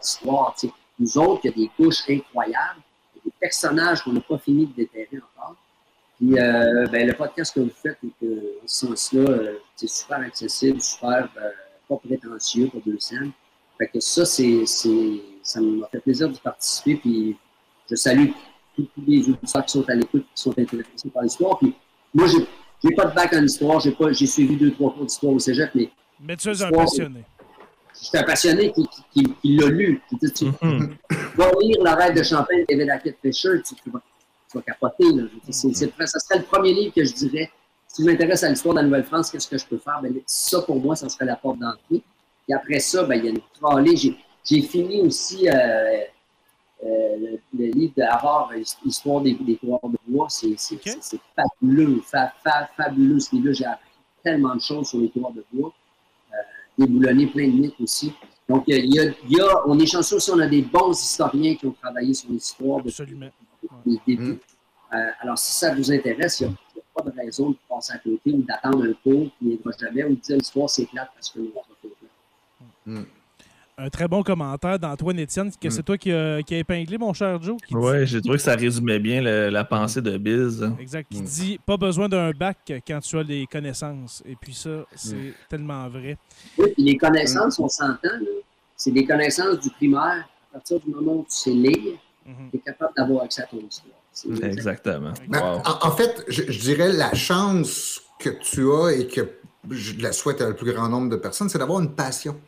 tu sais. Nous autres, il y a des couches incroyables, il y a des personnages qu'on n'a pas fini de déterrer encore. Puis euh, ben, le podcast que vous faites, en ce sens-là, euh, c'est super accessible, super euh, pas prétentieux pour deux scènes. Fait que ça, c'est, c'est, ça m'a fait plaisir de participer. Puis je salue tous, les auditeurs qui sont à l'écoute, qui sont intéressés par l'histoire. Puis moi, j'ai, j'ai pas de bac en histoire, j'ai, pas, j'ai suivi deux, trois cours d'histoire au cégep, mais Mais tu es un passionné. je suis un passionné qui, qui, qui- qui l'a lu. Tu, tu- tu vas lire Le rêve de Champagne, David Hackett Fisher, tu, tu vas, tu vas capoter. Là. Ça serait le premier livre que je dirais. Si je m'intéresse à l'histoire de la Nouvelle-France, qu'est-ce que je peux faire? Ben, ça, pour moi, ça serait la porte d'entrée. Et après ça, ben, il y a une trolley. J'ai, j'ai fini aussi euh, euh, le, le livre de Harvard, Histoire des, des coureurs de bois. C'est, fabuleux, fa- fa- fabuleux ce livre-là. J'ai appris tellement de choses sur les coureurs de bois. Euh, déboulonné plein de mythes aussi. Donc, il y a, il y a- on est chanceux aussi, on a des bons historiens qui ont travaillé sur l'histoire depuis Absolument. depuis. Euh, alors, si ça vous intéresse, il y a pas de raison de passer à côté ou d'attendre un cours qui viendra jamais ou de dire l'histoire c'est plate parce que l'autre est plate. Un très bon commentaire d'Antoine Étienne, que c'est toi qui a, qui a épinglé, mon cher Joe. Ouais, j'ai trouvé que ça résumait bien le- la pensée de Biz. Exact. Qui Mm. dit pas besoin d'un bac quand tu as les connaissances. Et puis ça, c'est tellement vrai. Oui, puis les connaissances, on s'entend, là, c'est des connaissances du primaire. À partir du moment où tu sais lire, Mhm. tu es capable d'avoir accès à ton histoire. C'est- Exactement. Ben, Wow. en, en fait, je, je dirais la chance que tu as et que je la souhaite à le plus grand nombre de personnes, c'est d'avoir une passion.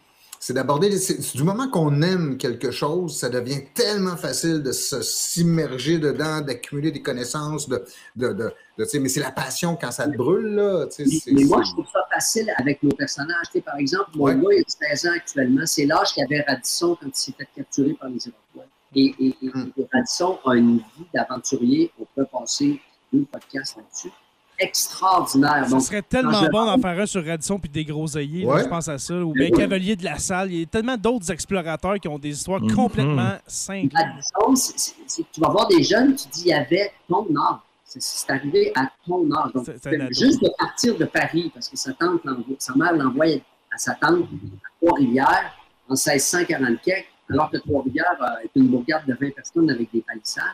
C'est d'aborder. Du moment qu'on aime quelque chose, ça devient tellement facile de se s'immerger dedans, d'accumuler des connaissances, de, de, de- de- tu sais, mais c'est la passion quand ça te brûle, là. Mais, moi, je trouve ça facile avec nos personnages. Tu sais, par exemple, mon Ouais. gars, il a 16 ans actuellement. C'est l'âge qu'avait Radisson quand il s'est fait capturer par les Iroquois. Et, et- et- Mm. et Radisson a une vie d'aventurier. On peut passer deux podcasts là-dessus. Extraordinaire. Ça Donc, serait tellement bon d'en faire un sur Radisson puis des groseilliers. là, Ouais. je pense à ça. Ou bien Oui. Cavalier de la Salle. Il y a tellement d'autres explorateurs qui ont des histoires Mhm. complètement simples. Radisson, c'est- c'est- c'est- tu vas voir des jeunes, tu dis, il y avait ton âge. C'est- arrivé à ton âge. Donc, juste de partir de Paris, parce que sa, tante l'envoie- sa mère l'envoie à sa tante à Trois-Rivières en 1644, alors que Trois-Rivières euh, est une bourgade de 20 personnes avec des palissades.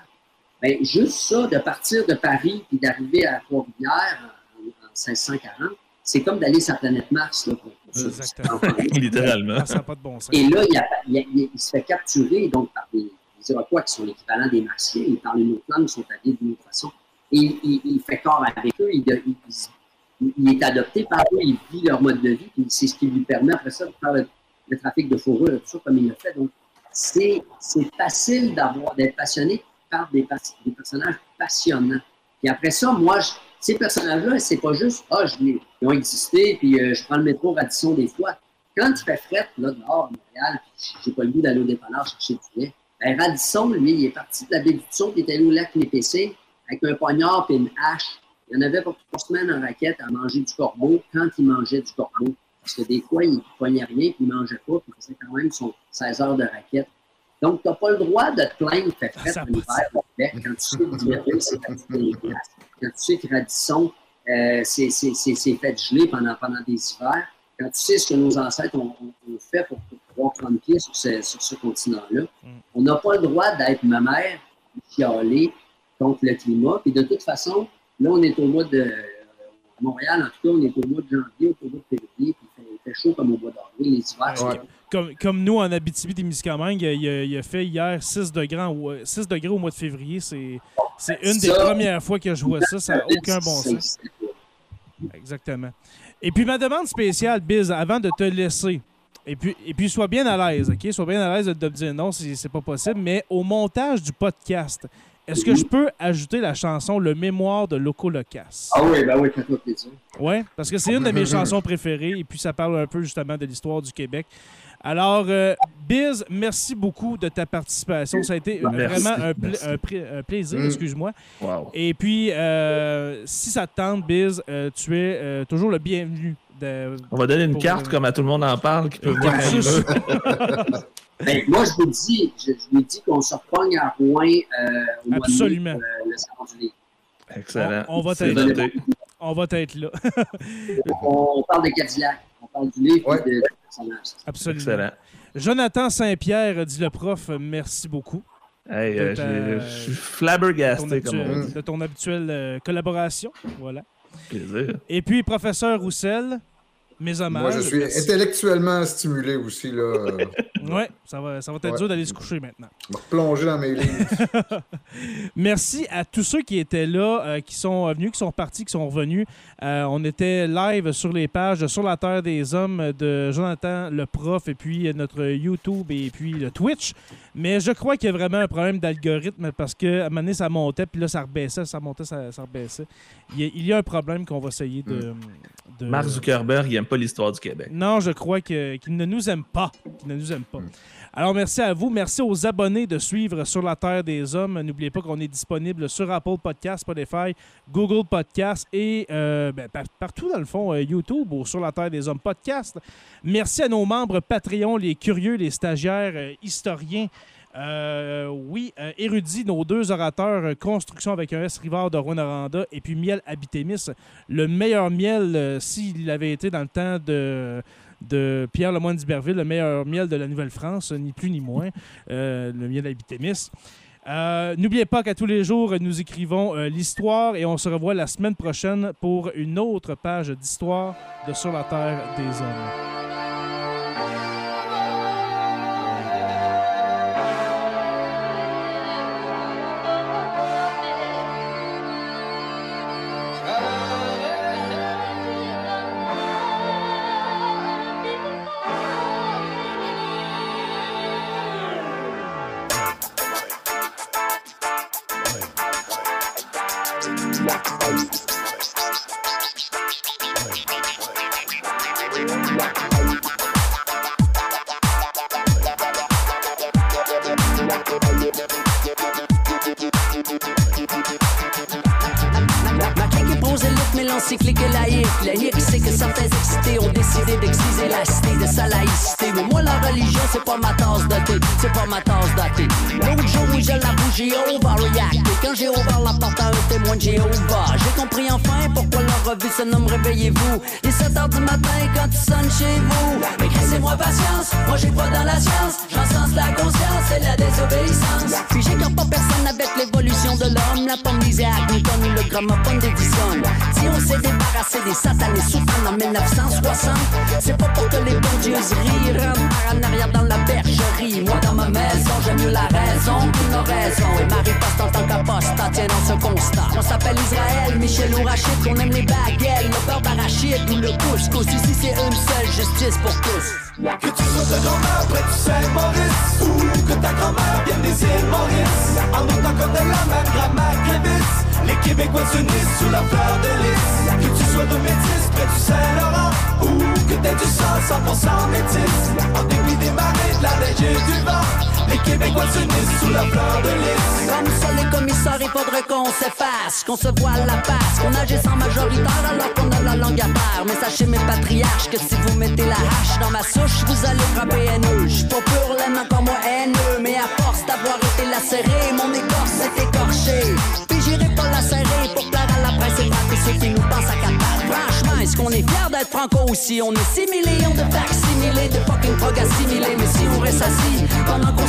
Bien, juste ça, de partir de Paris puis d'arriver à Trois-Rivières en, en 1640, c'est comme d'aller sur la planète Mars. Là, pour, pour Exactement. Littéralement. Ça n'a pas de bon sens. Et là, il, a- il a- il- il se fait capturer donc, par des, des Iroquois qui sont l'équivalent des Martiens. Ils parlent une autre langue, ils sont habillés d'une autre façon. Et il, il- il fait corps avec eux, il, il- il- il est adopté par eux, il vit leur mode de vie, c'est ce qui lui permet après ça de faire le, le trafic de fourrure tout ça comme il l'a fait. Donc, c'est facile d'être passionné par des, des personnages passionnants. Puis après ça, moi, ces personnages-là, c'est pas juste, ah, je les- ils ont existé, puis euh, je prends le métro Radisson des fois. Quand il fait fret, là, dehors, Montréal, puis j'ai pas le goût d'aller au dépanneur chercher du lait, ben, Radisson, lui, il est parti de la baie du puis il est allé au lac Népécé avec un poignard et une hache. Il y en avait pour trois semaines en raquette à manger du corbeau quand il mangeait du corbeau. Parce que des fois, il ne poignait rien, il ne mangeait pas, puis il faisait quand même son 16 heures de raquette. Donc, tu n'as pas le droit de te plaindre qu'il fait fret Ça a en pas de hiver au Québec quand tu sais que les glaces. Quand tu sais que Radisson, euh, fait geler pendant, pendant des hivers. Quand tu sais ce que nos ancêtres ont, ont- ont fait pour, pour pouvoir prendre pied sur ce, sur ce continent-là, Mm. on n'a pas le droit d'être ma mère, chialer contre le climat. Puis de toute façon, là, on est au mois de. À Montréal, en tout cas, on est au mois de janvier, au mois de février, puis il fait, il fait chaud comme au mois d'avril. Les hivers, c'est Ouais. Comme, comme nous, en Abitibi-Témiscamingue, il, a- il a fait hier 6 degrés, au- 6 degrés au mois de février. C'est c'est une des Ça- premières fois que je vois ça. Ça n'a aucun bon c'est- sens. Exactement. Et puis, ma demande spéciale, Biz, avant de te laisser, et puis, et puis sois bien à l'aise, OK? Sois bien à l'aise de te dire non si c'est pas possible, mais au montage du podcast, est-ce que je peux ajouter la chanson Le mémoire de Loco Locas? Ah oui, ben oui, fais-toi plaisir. Ouais, parce que c'est une de mes chansons préférées et puis ça parle un peu justement de l'histoire du Québec. Alors, euh, Biz, merci beaucoup de ta participation. Ça a été Merci, vraiment un, pla- merci. un pré- un plaisir, Mm. excuse-moi. Wow. Et puis, euh, si ça te tente, Biz, euh, tu es euh, toujours le bienvenu On va donner une carte comme à tout le monde en parle qui peut voir ben, moi, je vous dis, je, vous dis qu'on se repogne à Rouen euh, au Absolument. Mois de, euh, le salon du livre. Excellent. On, va être on va être là. on parle de Cadillac. On parle du livre et de, personnages. Absolument. Excellent. Jonathan Saint-Pierre, dit le prof, merci beaucoup. Hey, euh, je suis flabbergasté. De ton habituelle euh, collaboration. Voilà. Plaisir. Et puis, professeur Roussel, mes hommages. Moi, je suis intellectuellement stimulé aussi. Là. oui, ça va, ça va être dur d'aller se coucher maintenant. Je vais replonger dans mes livres. Merci à tous ceux qui étaient là, euh, qui sont venus, qui sont partis, qui sont revenus. Euh, on était live sur les pages Sur la Terre des Hommes de Jonathan le prof, et puis notre YouTube et puis le Twitch. Mais je crois qu'il y a vraiment un problème d'algorithme parce qu'à un moment donné, ça montait, puis là, ça rebaissait, ça montait, ça, ça rebaissait. Il y, a, un problème qu'on va essayer de, de... Mark Zuckerberg, il n'aime pas l'histoire du Québec. Non, je crois qu'il ne nous aime pas. ne nous aime pas. Alors, merci à vous. Merci aux abonnés de suivre Sur la Terre des Hommes. N'oubliez pas qu'on est disponible sur Apple Podcasts, Spotify, Google Podcasts et euh, ben, partout, dans le fond, euh, YouTube ou Sur la Terre des Hommes Podcast. Merci à nos membres Patreon, les curieux, les stagiaires, euh, historiens. Oui, érudits, nos deux orateurs, Construction avec un S Rivard de Rwanda et puis Miel Habitémis, le meilleur miel s'il avait été dans le temps de de Pierre Lemoyne d'Iberville, le meilleur miel de la Nouvelle-France, ni plus ni moins, euh, le miel d'Abitémis. Euh, N'oubliez pas qu'à tous les jours, nous écrivons euh, l'histoire et on se revoit la semaine prochaine pour une autre page d'histoire de Sur la Terre des Hommes. De thé, c'est pas ma où j'ai la bougie, on va reacter. Quand j'ai ouvert la porte à un témoin de Jéhovah, j'ai compris enfin pourquoi leur revue se nomme Réveillez-vous. Il est 7 h du matin quand tu sonnes chez vous. Mais laissez-moi patience, moi j'ai pas dans la science. J'en sens la conscience et la désobéissance. Puis j'ai pas personne avec l'évolution de l'homme. La pomme d'Isaac Newton ou le gramophone d'Edison. Si on s'est débarrassé des satanés souffrants en 1960, c'est pas pour que les bons dieux rient. par en arrière dans la bergerie. Moi dans ma maison, j'aime mieux la raison qu'une raison. Et Marie passe en tant qu'apostat, tiens dans ce constat. On s'appelle Israël, Michel ou Rachid, qu'on aime les baguettes, le beurre d'arachide ou le couscous. Ici c'est une seule justice pour tous. Que tu sois ta grand-mère près du Saint-Maurice Ou que ta grand-mère vienne des îles Maurice En autant qu'on ait la même grammaire qu'Évis Les Québécois s'unissent sous la fleur de lys. Que tu sois de métis près du Saint-Laurent Ou que t'aies du sang 100% métis. En dépit des marées, de la neige du vent. Les Québécois s'unissent sous la fleur de lys. Comme ça les commissaires, il faudrait qu'on s'efface Qu'on se voile la face, qu'on agisse en majoritaire Alors qu'on a la langue à part. Mais sachez mes patriarches que si vous mettez la hache dans ma souche Vous allez frapper haineux J'suis pas pur laine, encore moins haineux Mais à force d'avoir été lacéré Mon écorce s'est écorché qui nous pensent à Franchement, est-ce qu'on est fiers d'être franco aussi On est 6 millions de vaccinés, de fucking prog assimilés? Mais si on reste assis pendant qu'on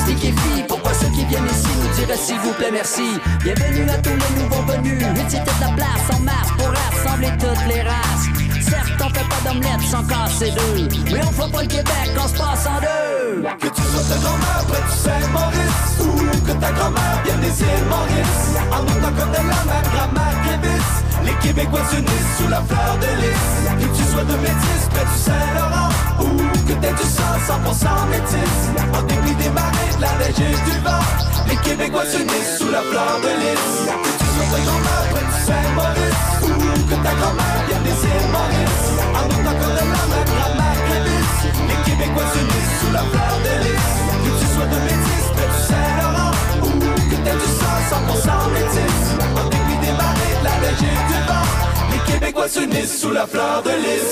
pourquoi ceux qui viennent ici nous diraient s'il vous plaît merci? Bienvenue à tous les nouveaux venus. C'était de la place en masse pour rassembler toutes les races Certes, on fait pas d'omelette sans casser deux Mais on fait pas le Québec on se passe en deux Que tu sois ta grand-mère près du Saint-Maurice Ou que ta grand-mère vienne des îles Maurice En autant qu'on ait la grammaire qu'Évis Les Québécois s'unissent sous la fleur de lys Que tu sois de métis près du Saint-Laurent Ou que t'aies du sang 100% métis En dépit des marées la neige et du vent. Les Québécois s'unissent sous la fleur de lys. Que tu sois ta grand-mère près du Saint-Maurice. Ou que ta grand-mère vienne des c'est Paris En autant qu'on aime la mer, la mer glisse Les Québécois s'unissent sous la fleur de lys Que tu sois de métis, que tu Saint-Laurent Ou que t'aies du sang 100% métis En dépit des marées, de la neige et du vent Les Québécois s'unissent sous la fleur de lys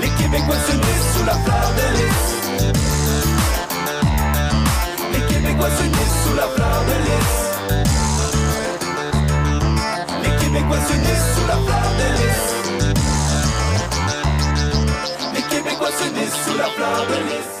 Les Québécois s'unissent sous la fleur de lys Les Québécois s'unissent sous la fleur de lys Québécois se disent sous la flamme de lys. Les Québécois se sous la flamme de lys.